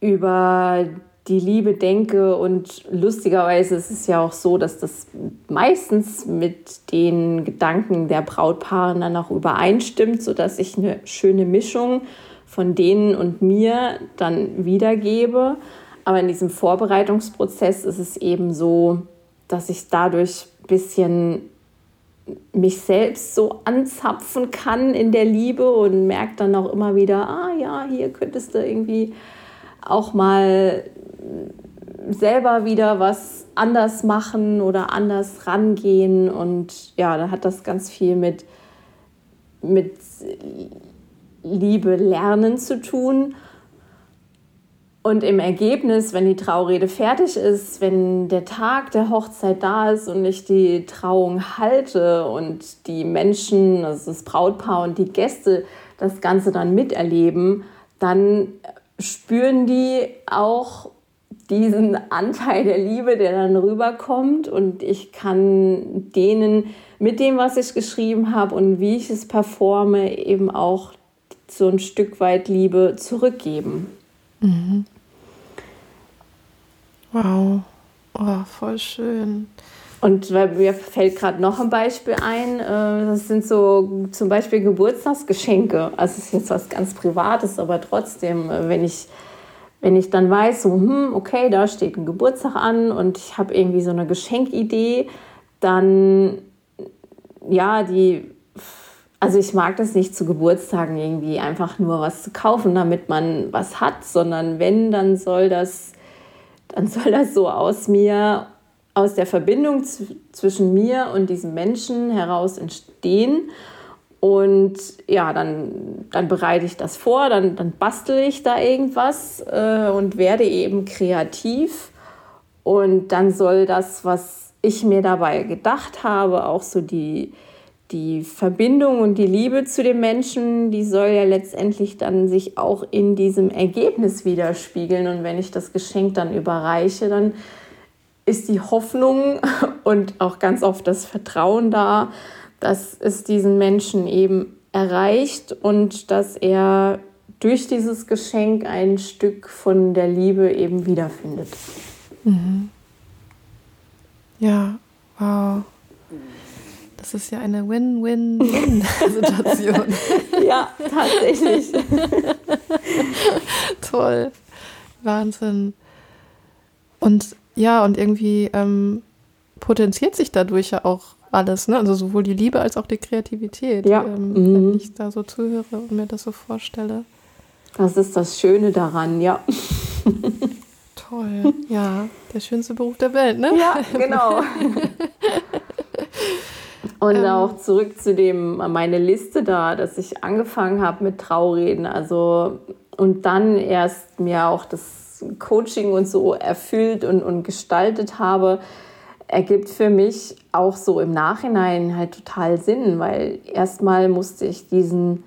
über die Liebe denke. Und lustigerweise ist es ja auch so, dass das meistens mit den Gedanken der Brautpaare dann auch übereinstimmt, sodass ich eine schöne Mischung von denen und mir dann wiedergebe. Aber in diesem Vorbereitungsprozess ist es eben so, dass ich dadurch ein bisschen mich selbst so anzapfen kann in der Liebe und merke dann auch immer wieder, ah ja, hier könntest du irgendwie auch mal selber wieder was anders machen oder anders rangehen. Und ja, da hat das ganz viel mit, mit Liebe lernen zu tun. Und im Ergebnis, wenn die Traurede fertig ist, wenn der Tag der Hochzeit da ist und ich die Trauung halte und die Menschen, also das Brautpaar und die Gäste das Ganze dann miterleben, dann spüren die auch, diesen Anteil der Liebe, der dann rüberkommt und ich kann denen mit dem, was ich geschrieben habe und wie ich es performe, eben auch so ein Stück weit Liebe zurückgeben. Mhm. Wow, oh, voll schön. Und mir fällt gerade noch ein Beispiel ein, äh, das sind so zum Beispiel Geburtstagsgeschenke. Also es ist jetzt was ganz Privates, aber trotzdem, äh, wenn ich, wenn ich dann weiß, so, hm, okay, da steht ein Geburtstag an und ich habe irgendwie so eine Geschenkidee, dann, ja, die, also ich mag das nicht zu Geburtstagen irgendwie einfach nur was zu kaufen, damit man was hat, sondern wenn, dann soll das, dann soll das so aus mir aus der Verbindung zwischen mir und diesem Menschen heraus entstehen. Und ja, dann, dann bereite ich das vor, dann, dann bastel ich da irgendwas äh, und werde eben kreativ. Und dann soll das, was ich mir dabei gedacht habe, auch so die, die Verbindung und die Liebe zu dem Menschen, die soll ja letztendlich dann sich auch in diesem Ergebnis widerspiegeln. Und wenn ich das Geschenk dann überreiche, dann ist die Hoffnung und auch ganz oft das Vertrauen da, dass es diesen Menschen eben erreicht und dass er durch dieses Geschenk ein Stück von der Liebe eben wiederfindet. Mhm. Ja, wow. Das ist ja eine Win-Win-Win-Situation. ja, tatsächlich. Toll. Wahnsinn. Und ja, und irgendwie ähm, potenziert sich dadurch ja auch alles, ne? Also sowohl die Liebe als auch die Kreativität, ja. ähm, mhm. wenn ich da so zuhöre und mir das so vorstelle. Das ist das Schöne daran, ja. Toll, ja, der schönste Beruf der Welt, ne? Ja, genau. Und ähm, auch zurück zu dem, meine Liste da, dass ich angefangen habe mit Traureden, also und dann erst mir auch das Coaching und so erfüllt und, und gestaltet habe, ergibt für mich auch so im Nachhinein halt total Sinn, weil erstmal musste ich diesen,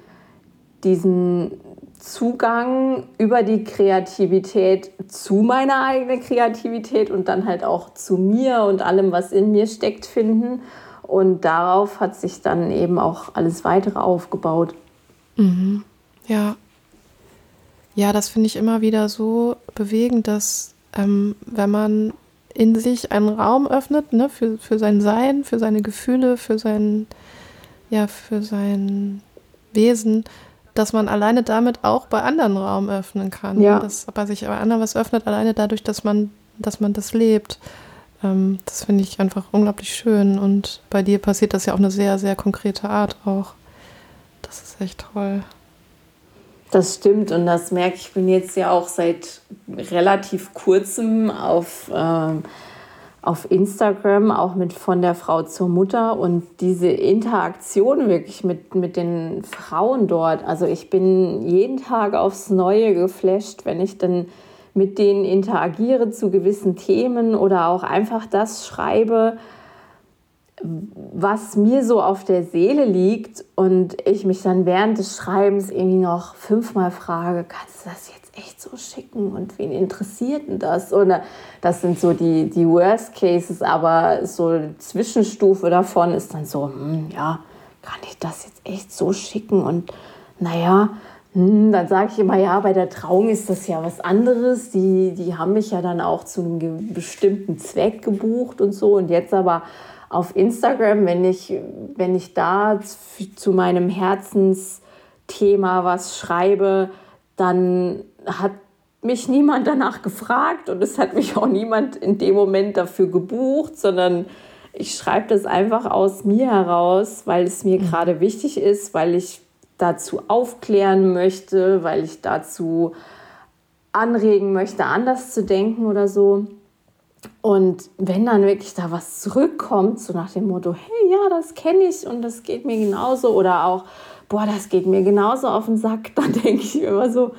diesen Zugang über die Kreativität zu meiner eigenen Kreativität und dann halt auch zu mir und allem, was in mir steckt, finden. Und darauf hat sich dann eben auch alles weitere aufgebaut. Mhm. Ja, ja, das finde ich immer wieder so bewegend, dass ähm, wenn man in sich einen Raum öffnet, ne, für, für sein Sein, für seine Gefühle, für sein, ja, für sein Wesen, dass man alleine damit auch bei anderen Raum öffnen kann. Ja. Dass bei sich bei anderen was öffnet, alleine dadurch, dass man, dass man das lebt. Ähm, das finde ich einfach unglaublich schön. Und bei dir passiert das ja auf eine sehr, sehr konkrete Art auch. Das ist echt toll. Das stimmt und das merke ich. Ich bin jetzt ja auch seit relativ kurzem auf, ähm, auf Instagram, auch mit von der Frau zur Mutter und diese Interaktion wirklich mit, mit den Frauen dort. Also ich bin jeden Tag aufs Neue geflasht, wenn ich dann mit denen interagiere zu gewissen Themen oder auch einfach das schreibe, was mir so auf der Seele liegt und ich mich dann während des Schreibens irgendwie noch fünfmal frage, kannst du das jetzt echt so schicken und wen interessiert denn das? Oder das sind so die, die Worst Cases, aber so eine Zwischenstufe davon ist dann so, hm, ja, kann ich das jetzt echt so schicken? Und naja, dann sage ich immer, ja, bei der Trauung ist das ja was anderes. Die, die haben mich ja dann auch zu einem bestimmten Zweck gebucht und so. Und jetzt aber auf Instagram, wenn ich, wenn ich da zu meinem Herzensthema was schreibe, dann hat mich niemand danach gefragt und es hat mich auch niemand in dem Moment dafür gebucht, sondern ich schreibe das einfach aus mir heraus, weil es mir mhm. gerade wichtig ist, weil ich dazu aufklären möchte, weil ich dazu anregen möchte, anders zu denken oder so. Und wenn dann wirklich da was zurückkommt, so nach dem Motto, hey, ja, das kenne ich und das geht mir genauso, oder auch, boah, das geht mir genauso auf den Sack, dann denke ich immer so,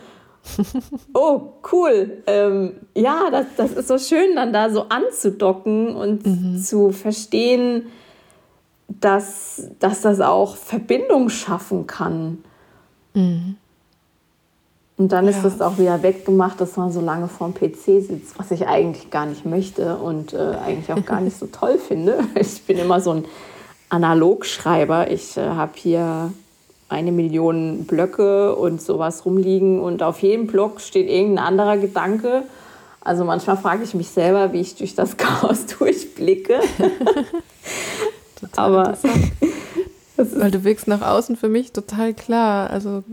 oh, cool. Ähm, ja, das, das ist so schön, dann da so anzudocken und mhm. zu verstehen, dass, dass das auch Verbindung schaffen kann. Mhm. Und dann ist es auch wieder weggemacht, dass man so lange vorm PC sitzt, was ich eigentlich gar nicht möchte und äh, eigentlich auch gar nicht so toll finde. Ich bin immer so ein Analogschreiber. Ich äh, habe hier eine Million Blöcke und sowas rumliegen und auf jedem Block steht irgendein anderer Gedanke. Also manchmal frage ich mich selber, wie ich durch das Chaos durchblicke. Aber weil du wirkst nach außen für mich total klar. Also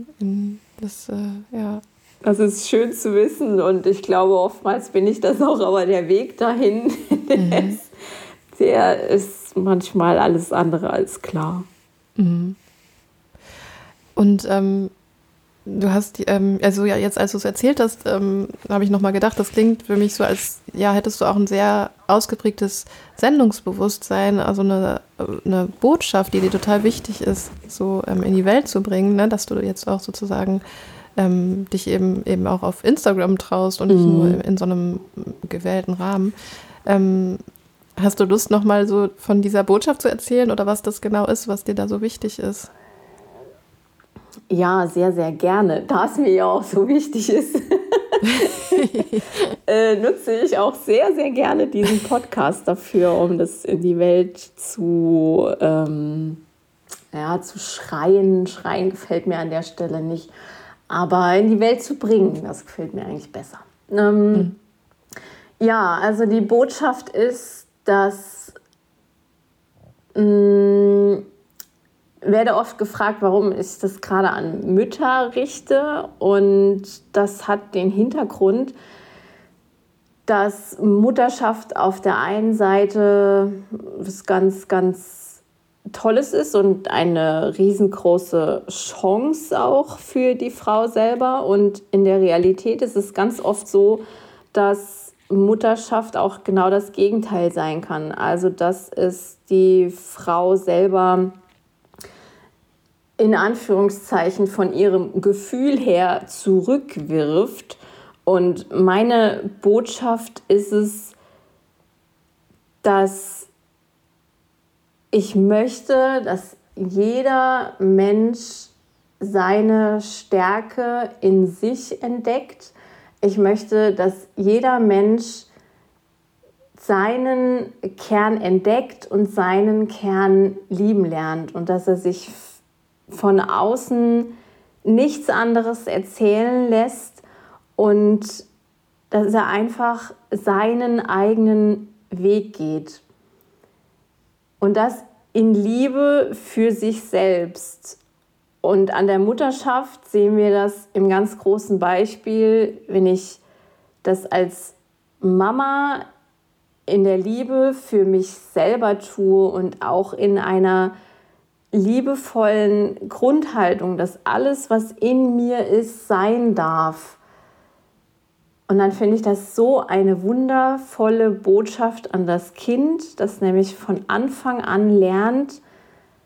das, äh, ja. Das ist schön zu wissen und ich glaube, oftmals bin ich das auch, aber der Weg dahin, mhm. der ist manchmal alles andere als klar. Mhm. Und ähm, du hast, ähm, also ja, jetzt als du es erzählt hast, ähm, habe ich nochmal gedacht, das klingt für mich so, als ja, hättest du auch ein sehr ausgeprägtes Sendungsbewusstsein, also eine, eine Botschaft, die dir total wichtig ist, so ähm, in die Welt zu bringen, ne? dass du jetzt auch sozusagen ähm, dich eben eben auch auf Instagram traust und nicht mhm. nur in, in, so einem gewählten Rahmen. Ähm, hast du Lust, nochmal so von dieser Botschaft zu erzählen oder was das genau ist, was dir da so wichtig ist? Ja, sehr, sehr gerne. Da es mir ja auch so wichtig ist, äh, nutze ich auch sehr, sehr gerne diesen Podcast dafür, um das in die Welt zu, ähm, ja, zu schreien. Schreien gefällt mir an der Stelle nicht, aber in die Welt zu bringen, das gefällt mir eigentlich besser. Ähm, mhm. Ja, also die Botschaft ist, dass mh, mm, werde oft gefragt, warum ich das gerade an Mütter richte. Und das hat den Hintergrund, dass Mutterschaft auf der einen Seite was ganz, ganz Tolles ist und eine riesengroße Chance auch für die Frau selber. Und in der Realität ist es ganz oft so, dass Mutterschaft auch genau das Gegenteil sein kann. Also dass es die Frau selber in Anführungszeichen von ihrem Gefühl her zurückwirft. Und meine Botschaft ist es, dass ich möchte, dass jeder Mensch seine Stärke in sich entdeckt. Ich möchte, dass jeder Mensch seinen Kern entdeckt und seinen Kern lieben lernt und dass er sich von außen nichts anderes erzählen lässt und dass er einfach seinen eigenen Weg geht. Und das in Liebe für sich selbst. Und an der Mutterschaft sehen wir das im ganz großen Beispiel, wenn ich das als Mama in der Liebe für mich selber tue und auch in einer liebevollen Grundhaltung, dass alles, was in mir ist, sein darf. Und dann finde ich das so eine wundervolle Botschaft an das Kind, das nämlich von Anfang an lernt,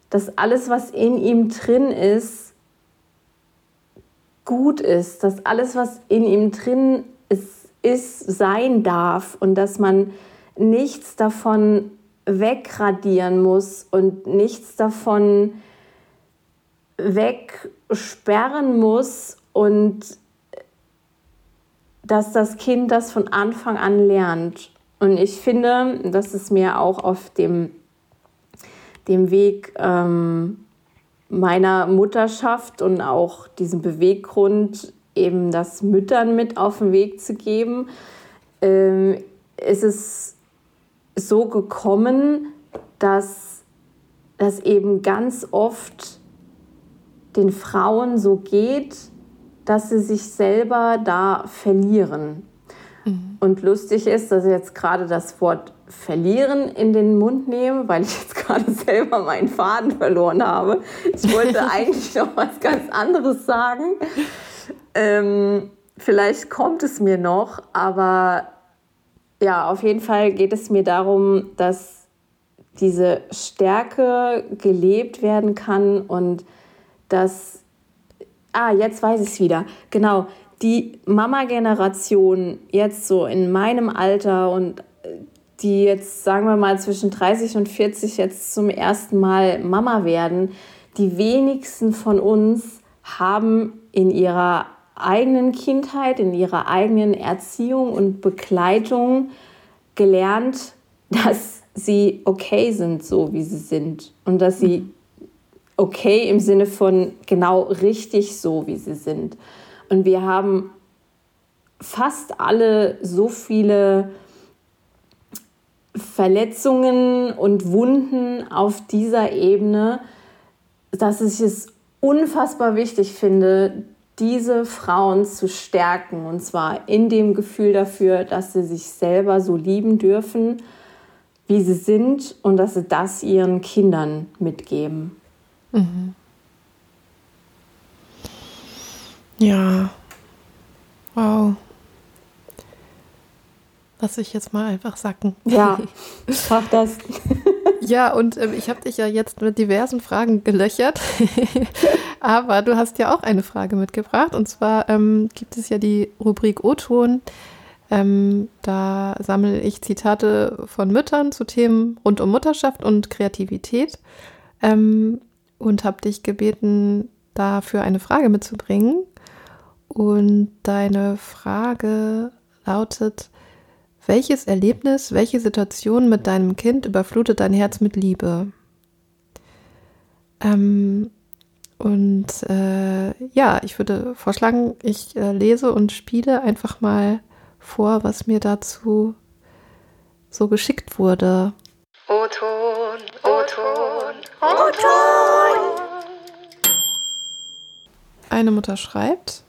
dass alles, was in ihm drin ist, gut ist, dass alles, was in ihm drin ist, ist sein darf und dass man nichts davon wegradieren muss und nichts davon wegsperren muss und dass das Kind das von Anfang an lernt. Und ich finde, dass es mir auch auf dem, dem Weg ähm, meiner Mutterschaft und auch diesem Beweggrund, eben das Müttern mit auf den Weg zu geben, ähm, ist es so gekommen, dass das eben ganz oft den Frauen so geht, dass sie sich selber da verlieren. Mhm. Und lustig ist, dass ich jetzt gerade das Wort verlieren in den Mund nehme, weil ich jetzt gerade selber meinen Faden verloren habe. Ich wollte eigentlich noch was ganz anderes sagen. Ähm, vielleicht kommt es mir noch, aber ja, auf jeden Fall geht es mir darum, dass diese Stärke gelebt werden kann und dass, ah, jetzt weiß ich es wieder, genau, die Mama-Generation jetzt so in meinem Alter und die jetzt, sagen wir mal, zwischen 30 und 40 jetzt zum ersten Mal Mama werden, die wenigsten von uns haben in ihrer eigenen Kindheit, in ihrer eigenen Erziehung und Begleitung gelernt, dass sie okay sind, so wie sie sind. Und dass sie okay im Sinne von genau richtig so, wie sie sind. Und wir haben fast alle so viele Verletzungen und Wunden auf dieser Ebene, dass ich es unfassbar wichtig finde, diese Frauen zu stärken. Und zwar in dem Gefühl dafür, dass sie sich selber so lieben dürfen, wie sie sind und dass sie das ihren Kindern mitgeben. Mhm. Ja. Wow. Lass ich jetzt mal einfach sacken. Ja, mach das. Ja, und ähm, ich habe dich ja jetzt mit diversen Fragen gelöchert. Aber du hast ja auch eine Frage mitgebracht. Und zwar ähm, gibt es ja die Rubrik O-Ton. Ähm, da sammle ich Zitate von Müttern zu Themen rund um Mutterschaft und Kreativität. Ähm, und habe dich gebeten, dafür eine Frage mitzubringen. Und deine Frage lautet, welches Erlebnis, welche Situation mit deinem Kind überflutet dein Herz mit Liebe? Ähm, und äh, ja, ich würde vorschlagen, ich äh, lese und spiele einfach mal vor, was mir dazu so geschickt wurde. O-Ton, O-Ton, O-Ton. Eine Mutter schreibt,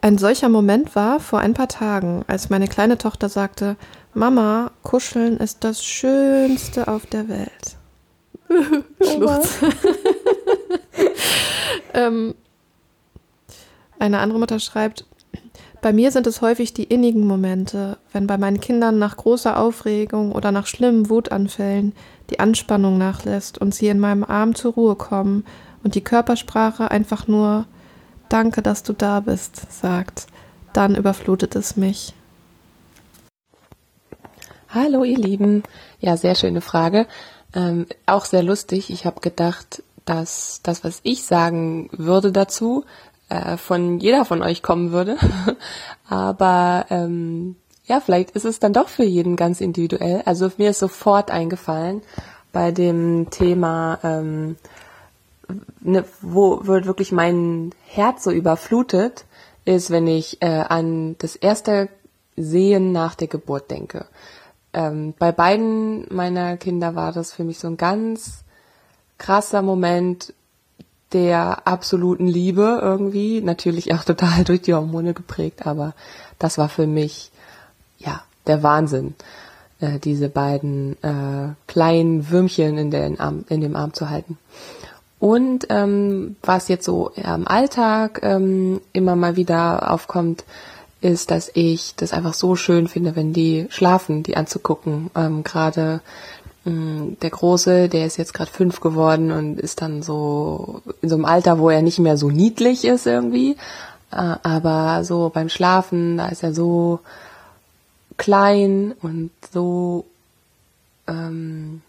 ein solcher Moment war vor ein paar Tagen, als meine kleine Tochter sagte, Mama, kuscheln ist das Schönste auf der Welt. Schluchz. Ähm, eine andere Mutter schreibt, bei mir sind es häufig die innigen Momente, wenn bei meinen Kindern nach großer Aufregung oder nach schlimmen Wutanfällen die Anspannung nachlässt und sie in meinem Arm zur Ruhe kommen und die Körpersprache einfach nur Danke, dass du da bist, sagt, dann überflutet es mich. Hallo ihr Lieben. Ja, sehr schöne Frage. Ähm, auch sehr lustig. Ich habe gedacht, dass das, was ich sagen würde dazu, äh, von jeder von euch kommen würde. Aber ähm, ja, vielleicht ist es dann doch für jeden ganz individuell. Also mir ist sofort eingefallen bei dem Thema ähm, ne, wo wird wirklich mein Herz so überflutet, ist, wenn ich äh, an das erste Sehen nach der Geburt denke. Ähm, bei beiden meiner Kinder war das für mich so ein ganz krasser Moment der absoluten Liebe irgendwie. Natürlich auch total durch die Hormone geprägt, aber das war für mich, ja, der Wahnsinn, äh, diese beiden äh, kleinen Würmchen in, den Arm, in dem Arm zu halten. Und ähm, was jetzt so im Alltag ähm, immer mal wieder aufkommt, ist, dass ich das einfach so schön finde, wenn die schlafen, die anzugucken. Ähm, gerade der Große, der ist jetzt gerade fünf geworden und ist dann so in so einem Alter, wo er nicht mehr so niedlich ist irgendwie. Äh, aber so beim Schlafen, da ist er so klein und so ähm,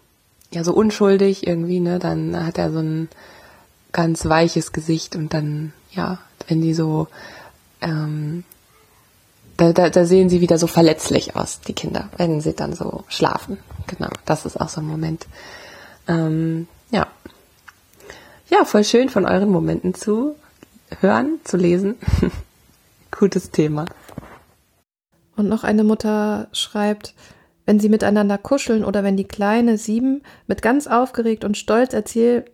ja so unschuldig irgendwie, ne, dann hat er so ein ganz weiches Gesicht und dann, ja, wenn die so, ähm, da, da, da sehen sie wieder so verletzlich aus, die Kinder, wenn sie dann so schlafen. Genau, das ist auch so ein Moment. Ähm, ja. Ja, voll schön von euren Momenten zu hören, zu lesen. Gutes Thema. Und noch eine Mutter schreibt, wenn sie miteinander kuscheln oder wenn die kleine sieben mit ganz aufgeregt und stolz erzählt,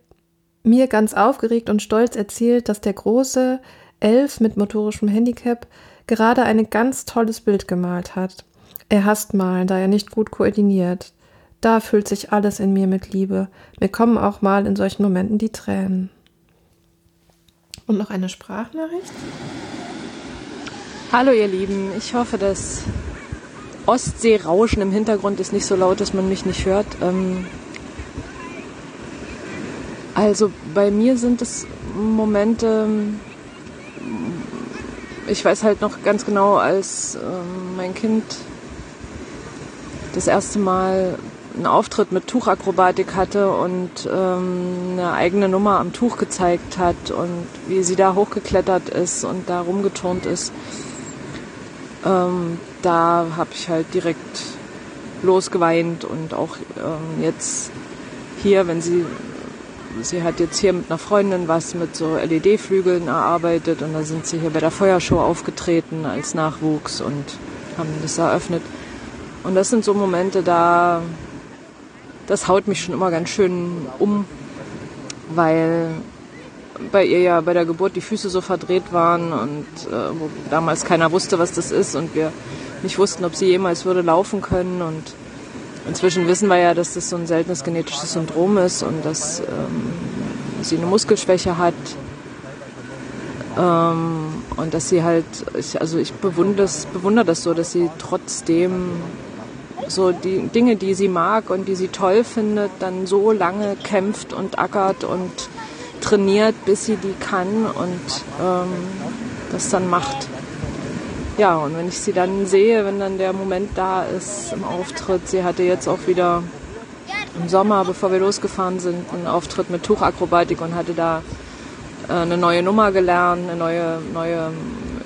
mir ganz aufgeregt und stolz erzählt, dass der große elf mit motorischem Handicap gerade ein ganz tolles Bild gemalt hat. Er hasst malen, da er nicht gut koordiniert. Da füllt sich alles in mir mit Liebe. Mir kommen auch mal in solchen Momenten die Tränen. Und noch eine Sprachnachricht. Hallo ihr Lieben, ich hoffe, das Ostseerauschen im Hintergrund ist nicht so laut, dass man mich nicht hört. Ähm, also bei mir sind es Momente, ich weiß halt noch ganz genau, als ähm, mein Kind das erste Mal einen Auftritt mit Tuchakrobatik hatte und ähm, eine eigene Nummer am Tuch gezeigt hat und wie sie da hochgeklettert ist und da rumgeturnt ist. Ähm, da habe ich halt direkt losgeweint und auch ähm, jetzt hier, wenn sie, sie hat jetzt hier mit einer Freundin was mit so LED-Flügeln erarbeitet und da sind sie hier bei der Feuershow aufgetreten als Nachwuchs und haben das eröffnet. Und das sind so Momente, da das haut mich schon immer ganz schön um, weil bei ihr ja bei der Geburt die Füße so verdreht waren und äh, wo damals keiner wusste, was das ist und wir nicht wussten, ob sie jemals würde laufen können und inzwischen wissen wir ja, dass das so ein seltenes genetisches Syndrom ist und dass ähm, sie eine Muskelschwäche hat ähm, und dass sie halt, ich, also ich bewundere das, bewundere das so, dass sie trotzdem so die Dinge, die sie mag und die sie toll findet, dann so lange kämpft und ackert und trainiert, bis sie die kann und ähm, das dann macht. Ja, und wenn ich sie dann sehe, wenn dann der Moment da ist im Auftritt, sie hatte jetzt auch wieder im Sommer, bevor wir losgefahren sind, einen Auftritt mit Tuchakrobatik und hatte da äh, eine neue Nummer gelernt, eine neue, neue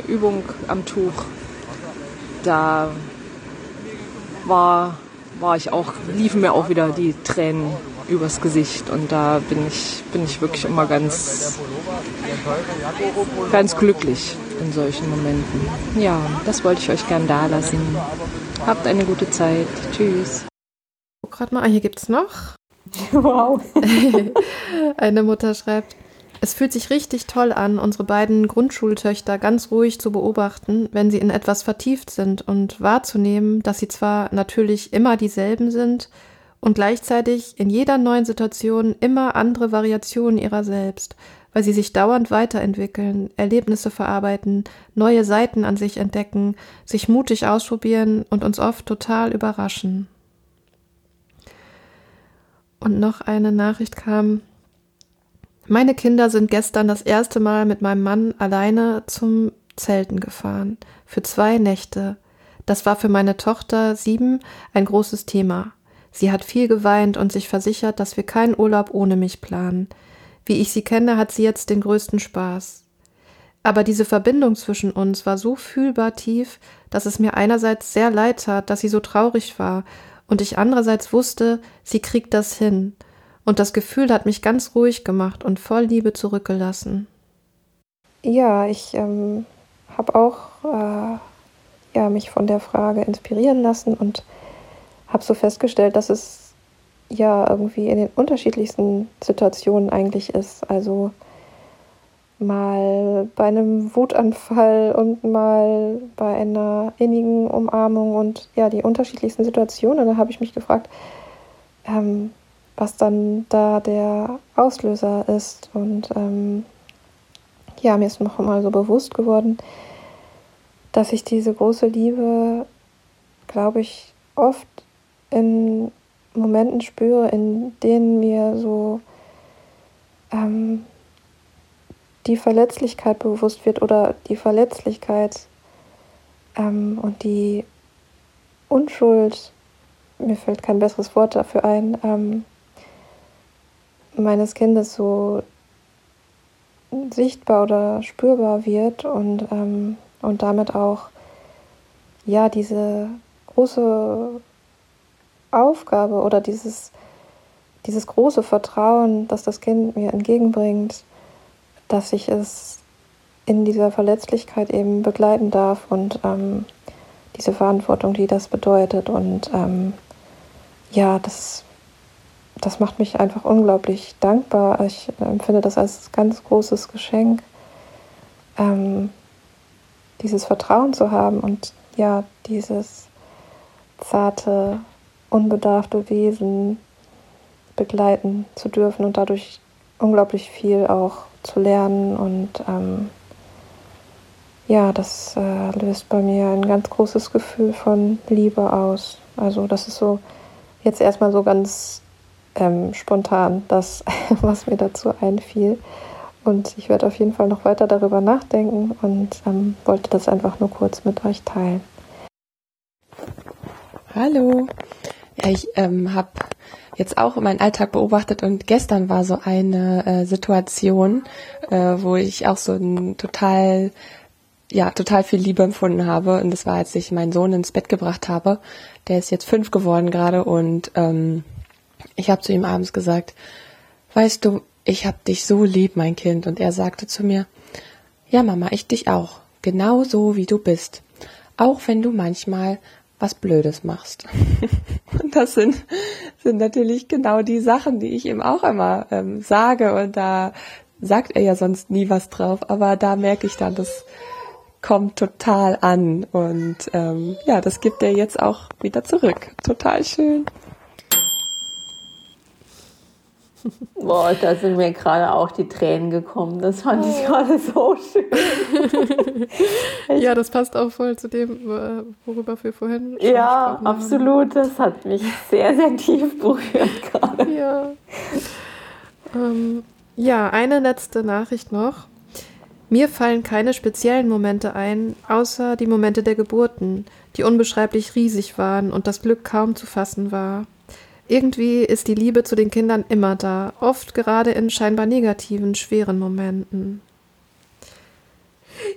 Übung am Tuch. Da war, war ich auch, liefen mir auch wieder die Tränen übers Gesicht und da bin ich, bin ich wirklich immer ganz, ganz glücklich in solchen Momenten. Ja, das wollte ich euch gern da lassen. Habt eine gute Zeit. Tschüss. Gerade mal, hier gibt's noch. Wow. Eine Mutter schreibt, es fühlt sich richtig toll an, unsere beiden Grundschultöchter ganz ruhig zu beobachten, wenn sie in etwas vertieft sind und wahrzunehmen, dass sie zwar natürlich immer dieselben sind und gleichzeitig in jeder neuen Situation immer andere Variationen ihrer selbst, weil sie sich dauernd weiterentwickeln, Erlebnisse verarbeiten, neue Seiten an sich entdecken, sich mutig ausprobieren und uns oft total überraschen. Und noch eine Nachricht kam, meine Kinder sind gestern das erste Mal mit meinem Mann alleine zum Zelten gefahren. Für zwei Nächte. Das war für meine Tochter sieben ein großes Thema. Sie hat viel geweint und sich versichert, dass wir keinen Urlaub ohne mich planen. Wie ich sie kenne, hat sie jetzt den größten Spaß. Aber diese Verbindung zwischen uns war so fühlbar tief, dass es mir einerseits sehr leid tat, dass sie so traurig war, und ich andererseits wusste, sie kriegt das hin und das Gefühl hat mich ganz ruhig gemacht und voll Liebe zurückgelassen. Ja, ich ähm, habe auch äh, ja, mich von der Frage inspirieren lassen und habe so festgestellt, dass es ja irgendwie in den unterschiedlichsten Situationen eigentlich ist. Also mal bei einem Wutanfall und mal bei einer innigen Umarmung und ja, die unterschiedlichsten Situationen. Und da habe ich mich gefragt, ähm, was dann da der Auslöser ist. Und ähm, ja, mir ist noch mal so bewusst geworden, dass ich diese große Liebe, glaube ich, oft in Momenten spüre, in denen mir so ähm, die Verletzlichkeit bewusst wird oder die Verletzlichkeit ähm, und die Unschuld, mir fällt kein besseres Wort dafür ein, ähm, meines Kindes so sichtbar oder spürbar wird und, ähm, und damit auch ja diese große Aufgabe oder dieses, dieses große Vertrauen, das das Kind mir entgegenbringt, dass ich es in dieser Verletzlichkeit eben begleiten darf und ähm, diese Verantwortung, die das bedeutet. Und ähm, ja, das das macht mich einfach unglaublich dankbar. Ich empfinde das als ganz großes Geschenk, ähm, dieses Vertrauen zu haben und ja, dieses zarte, unbedarfte Wesen begleiten zu dürfen und dadurch unglaublich viel auch zu lernen. Und ähm, ja, das äh, löst bei mir ein ganz großes Gefühl von Liebe aus. Also das ist so jetzt erstmal so ganz ähm, spontan das, was mir dazu einfiel. Und ich werde auf jeden Fall noch weiter darüber nachdenken und ähm, wollte das einfach nur kurz mit euch teilen. Hallo. Ja, ich ähm, habe jetzt auch meinen Alltag beobachtet und gestern war so eine äh, Situation, äh, wo ich auch so ein total ja, total viel Liebe empfunden habe. Und das war, als ich meinen Sohn ins Bett gebracht habe. Der ist jetzt fünf geworden gerade und ähm, ich habe zu ihm abends gesagt, weißt du, ich hab dich so lieb, mein Kind. Und er sagte zu mir, ja Mama, ich dich auch. Genau so, wie du bist. Auch wenn du manchmal was Blödes machst. und das sind, sind natürlich genau die Sachen, die ich ihm auch immer ähm, sage. Und da sagt er ja sonst nie was drauf. Aber da merke ich dann, das kommt total an. Und ähm, ja, das gibt er jetzt auch wieder zurück. Total schön. Boah, da sind mir gerade auch die Tränen gekommen. Das fand ich oh. gerade so schön. ja, das passt auch voll zu dem, worüber wir vorhin schon Ja, absolut. Haben. Das hat mich sehr, sehr tief berührt gerade. Ja. Ähm, ja, eine letzte Nachricht noch. Mir fallen keine speziellen Momente ein, außer die Momente der Geburten, die unbeschreiblich riesig waren und das Glück kaum zu fassen war. Irgendwie ist die Liebe zu den Kindern immer da, oft gerade in scheinbar negativen, schweren Momenten.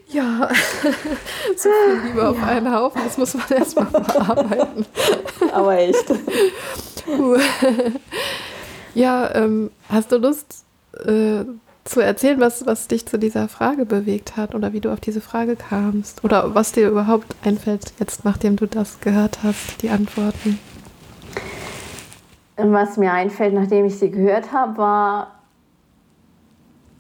Ja, so viel Liebe ja. auf einen Haufen, das muss man erstmal verarbeiten. Aber echt. ja, ähm, hast du Lust äh, zu erzählen, was, was dich zu dieser Frage bewegt hat oder wie du auf diese Frage kamst? Oder was dir überhaupt einfällt, jetzt nachdem du das gehört hast, die Antworten? Was mir einfällt, nachdem ich sie gehört habe, war,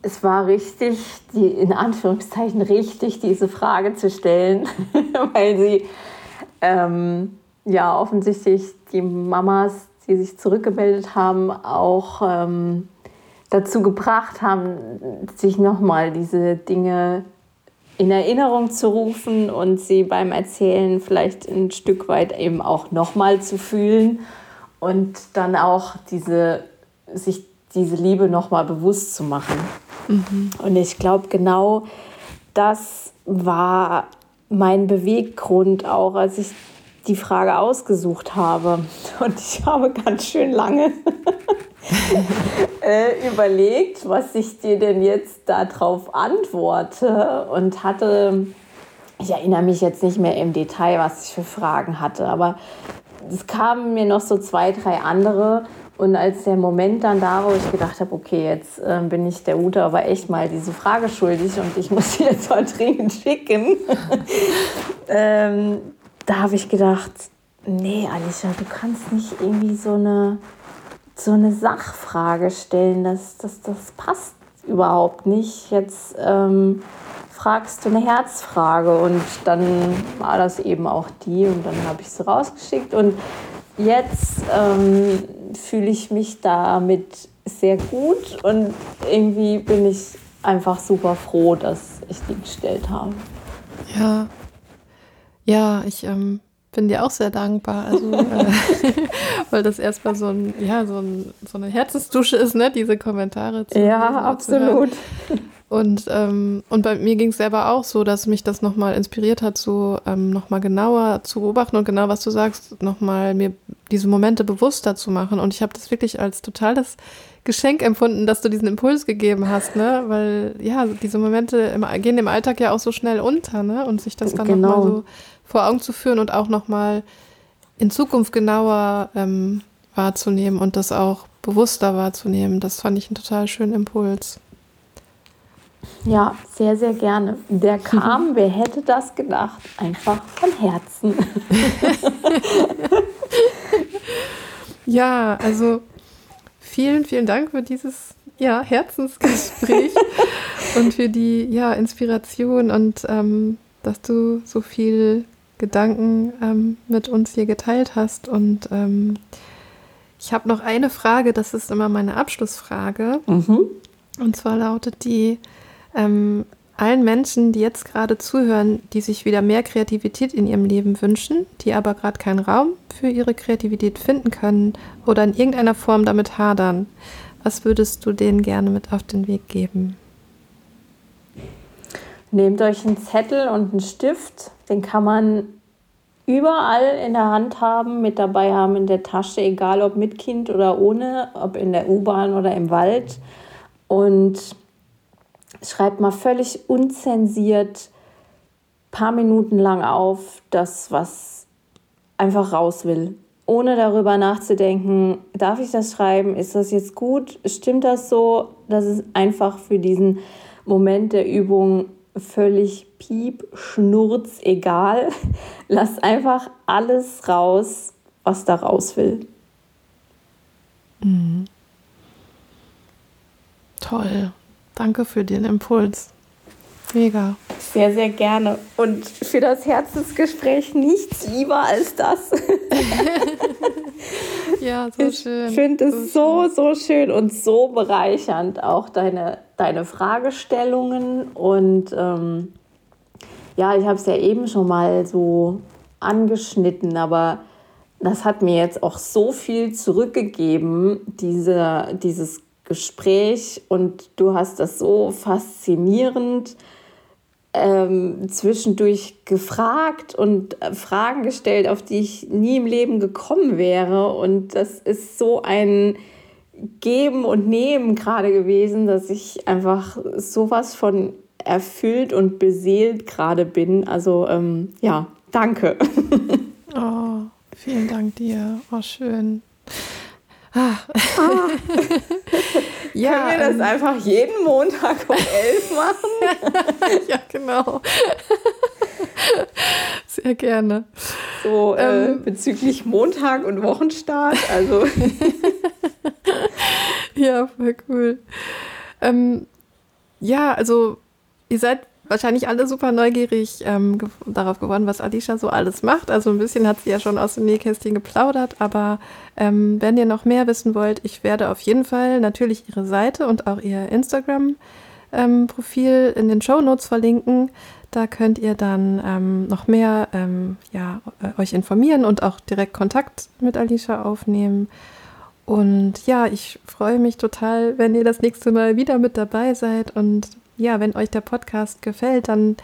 es war richtig, die in Anführungszeichen richtig, diese Frage zu stellen, weil sie ähm, ja offensichtlich die Mamas, die sich zurückgemeldet haben, auch ähm, dazu gebracht haben, sich nochmal diese Dinge in Erinnerung zu rufen und sie beim Erzählen vielleicht ein Stück weit eben auch nochmal zu fühlen und dann auch diese, sich diese Liebe nochmal bewusst zu machen. Mhm. Und ich glaube, genau das war mein Beweggrund auch, als ich die Frage ausgesucht habe. Und ich habe ganz schön lange äh, überlegt, was ich dir denn jetzt darauf antworte und hatte, ich erinnere mich jetzt nicht mehr im Detail, was ich für Fragen hatte, aber es kamen mir noch so zwei, drei andere. Und als der Moment dann da war, wo ich gedacht habe, okay, jetzt äh, bin ich der Ute aber echt mal diese Frage schuldig und ich muss sie jetzt mal dringend schicken, ähm, da habe ich gedacht, nee, Alicia, du kannst nicht irgendwie so eine, so eine Sachfrage stellen, das, das, das passt überhaupt nicht. Jetzt ähm, fragst du eine Herzfrage und dann war das eben auch die und dann habe ich sie rausgeschickt und jetzt ähm, fühle ich mich damit sehr gut und irgendwie bin ich einfach super froh, dass ich die gestellt habe. Ja, ja, ich ähm, bin dir auch sehr dankbar, also äh, weil das erstmal so ein, ja, so, ein, so eine Herzensdusche ist, ne, diese Kommentare zu Ja, absolut. Zu und, ähm, und bei mir ging es selber auch so, dass mich das nochmal inspiriert hat, so ähm, nochmal genauer zu beobachten und genau, was du sagst, nochmal mir diese Momente bewusster zu machen. Und ich habe das wirklich als total das Geschenk empfunden, dass du diesen Impuls gegeben hast, ne? Weil ja, diese Momente im, gehen im Alltag ja auch so schnell unter, ne? Und sich das dann genau. nochmal so vor Augen zu führen und auch nochmal in Zukunft genauer ähm, wahrzunehmen und das auch bewusster wahrzunehmen, das fand ich einen total schönen Impuls. Ja, sehr, sehr gerne. Der kam, wer hätte das gedacht? Einfach von Herzen. ja, also vielen, vielen Dank für dieses ja, Herzensgespräch und für die ja, Inspiration und ähm, dass du so viel Gedanken ähm, mit uns hier geteilt hast. Und ähm, ich habe noch eine Frage, das ist immer meine Abschlussfrage. Mhm. Und zwar lautet die, ähm, allen Menschen, die jetzt gerade zuhören, die sich wieder mehr Kreativität in ihrem Leben wünschen, die aber gerade keinen Raum für ihre Kreativität finden können oder in irgendeiner Form damit hadern, was würdest du denen gerne mit auf den Weg geben? Nehmt euch einen Zettel und einen Stift, den kann man überall in der Hand haben, mit dabei haben in der Tasche, egal ob mit Kind oder ohne, ob in der U-Bahn oder im Wald. Und schreibt mal völlig unzensiert paar Minuten lang auf das, was einfach raus will. Ohne darüber nachzudenken, darf ich das schreiben? Ist das jetzt gut? Stimmt das so? Das ist einfach für diesen Moment der Übung völlig piep, schnurz, egal. Lass einfach alles raus, was da raus will. Mhm. Toll. Danke für den Impuls. Mega. Sehr, sehr gerne. Und für das Herzensgespräch nichts lieber als das. ja, so schön. Ich finde es so, so schön und so bereichernd, auch deine, deine Fragestellungen. Und ähm, ja, ich habe es ja eben schon mal so angeschnitten, aber das hat mir jetzt auch so viel zurückgegeben, diese, dieses Gespräch. Und du hast das so faszinierend ähm, zwischendurch gefragt und äh, Fragen gestellt, auf die ich nie im Leben gekommen wäre. Und das ist so ein Geben und Nehmen gerade gewesen, dass ich einfach sowas von erfüllt und beseelt gerade bin. Also ähm, ja, danke. oh, vielen Dank dir. Oh, schön. Ah. Ah. ja, Können wir das ähm, einfach jeden Montag um elf machen? ja, genau. Sehr gerne. So äh, ähm, bezüglich Montag und Wochenstart. Also. ja, voll cool. Ähm, ja, also ihr seid wahrscheinlich alle super neugierig ähm, ge darauf geworden, was Alicia so alles macht. Also ein bisschen hat sie ja schon aus dem Nähkästchen geplaudert, aber ähm, wenn ihr noch mehr wissen wollt, ich werde auf jeden Fall natürlich ihre Seite und auch ihr Instagram-Profil ähm, in den Show Notes verlinken. Da könnt ihr dann ähm, noch mehr ähm, ja, äh, euch informieren und auch direkt Kontakt mit Alicia aufnehmen. Und ja, ich freue mich total, wenn ihr das nächste Mal wieder mit dabei seid und ja, wenn euch der Podcast gefällt, dann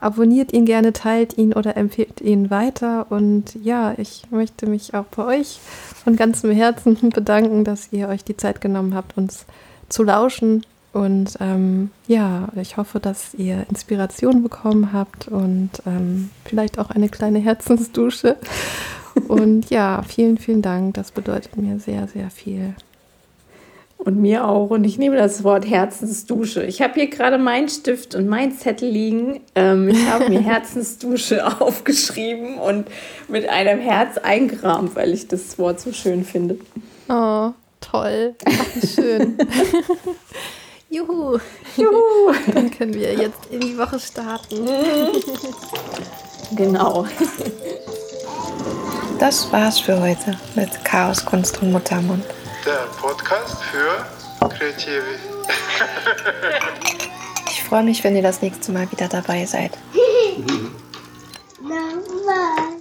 abonniert ihn gerne, teilt ihn oder empfehlt ihn weiter. Und ja, ich möchte mich auch bei euch von ganzem Herzen bedanken, dass ihr euch die Zeit genommen habt, uns zu lauschen. Und ähm, ja, ich hoffe, dass ihr Inspiration bekommen habt und ähm, vielleicht auch eine kleine Herzensdusche. Und ja, vielen, vielen Dank. Das bedeutet mir sehr, sehr viel. Und mir auch. Und ich nehme das Wort Herzensdusche. Ich habe hier gerade meinen Stift und meinen Zettel liegen. Ähm, ich habe mir Herzensdusche aufgeschrieben und mit einem Herz eingerahmt, weil ich das Wort so schön finde. Oh, toll. Ach, schön. Juhu. Juhu. Dann können wir jetzt in die Woche starten. genau. Das war's für heute mit Chaos, Kunst und Muttermund der Podcast für Kreative. ich freue mich, wenn ihr das nächste Mal wieder dabei seid.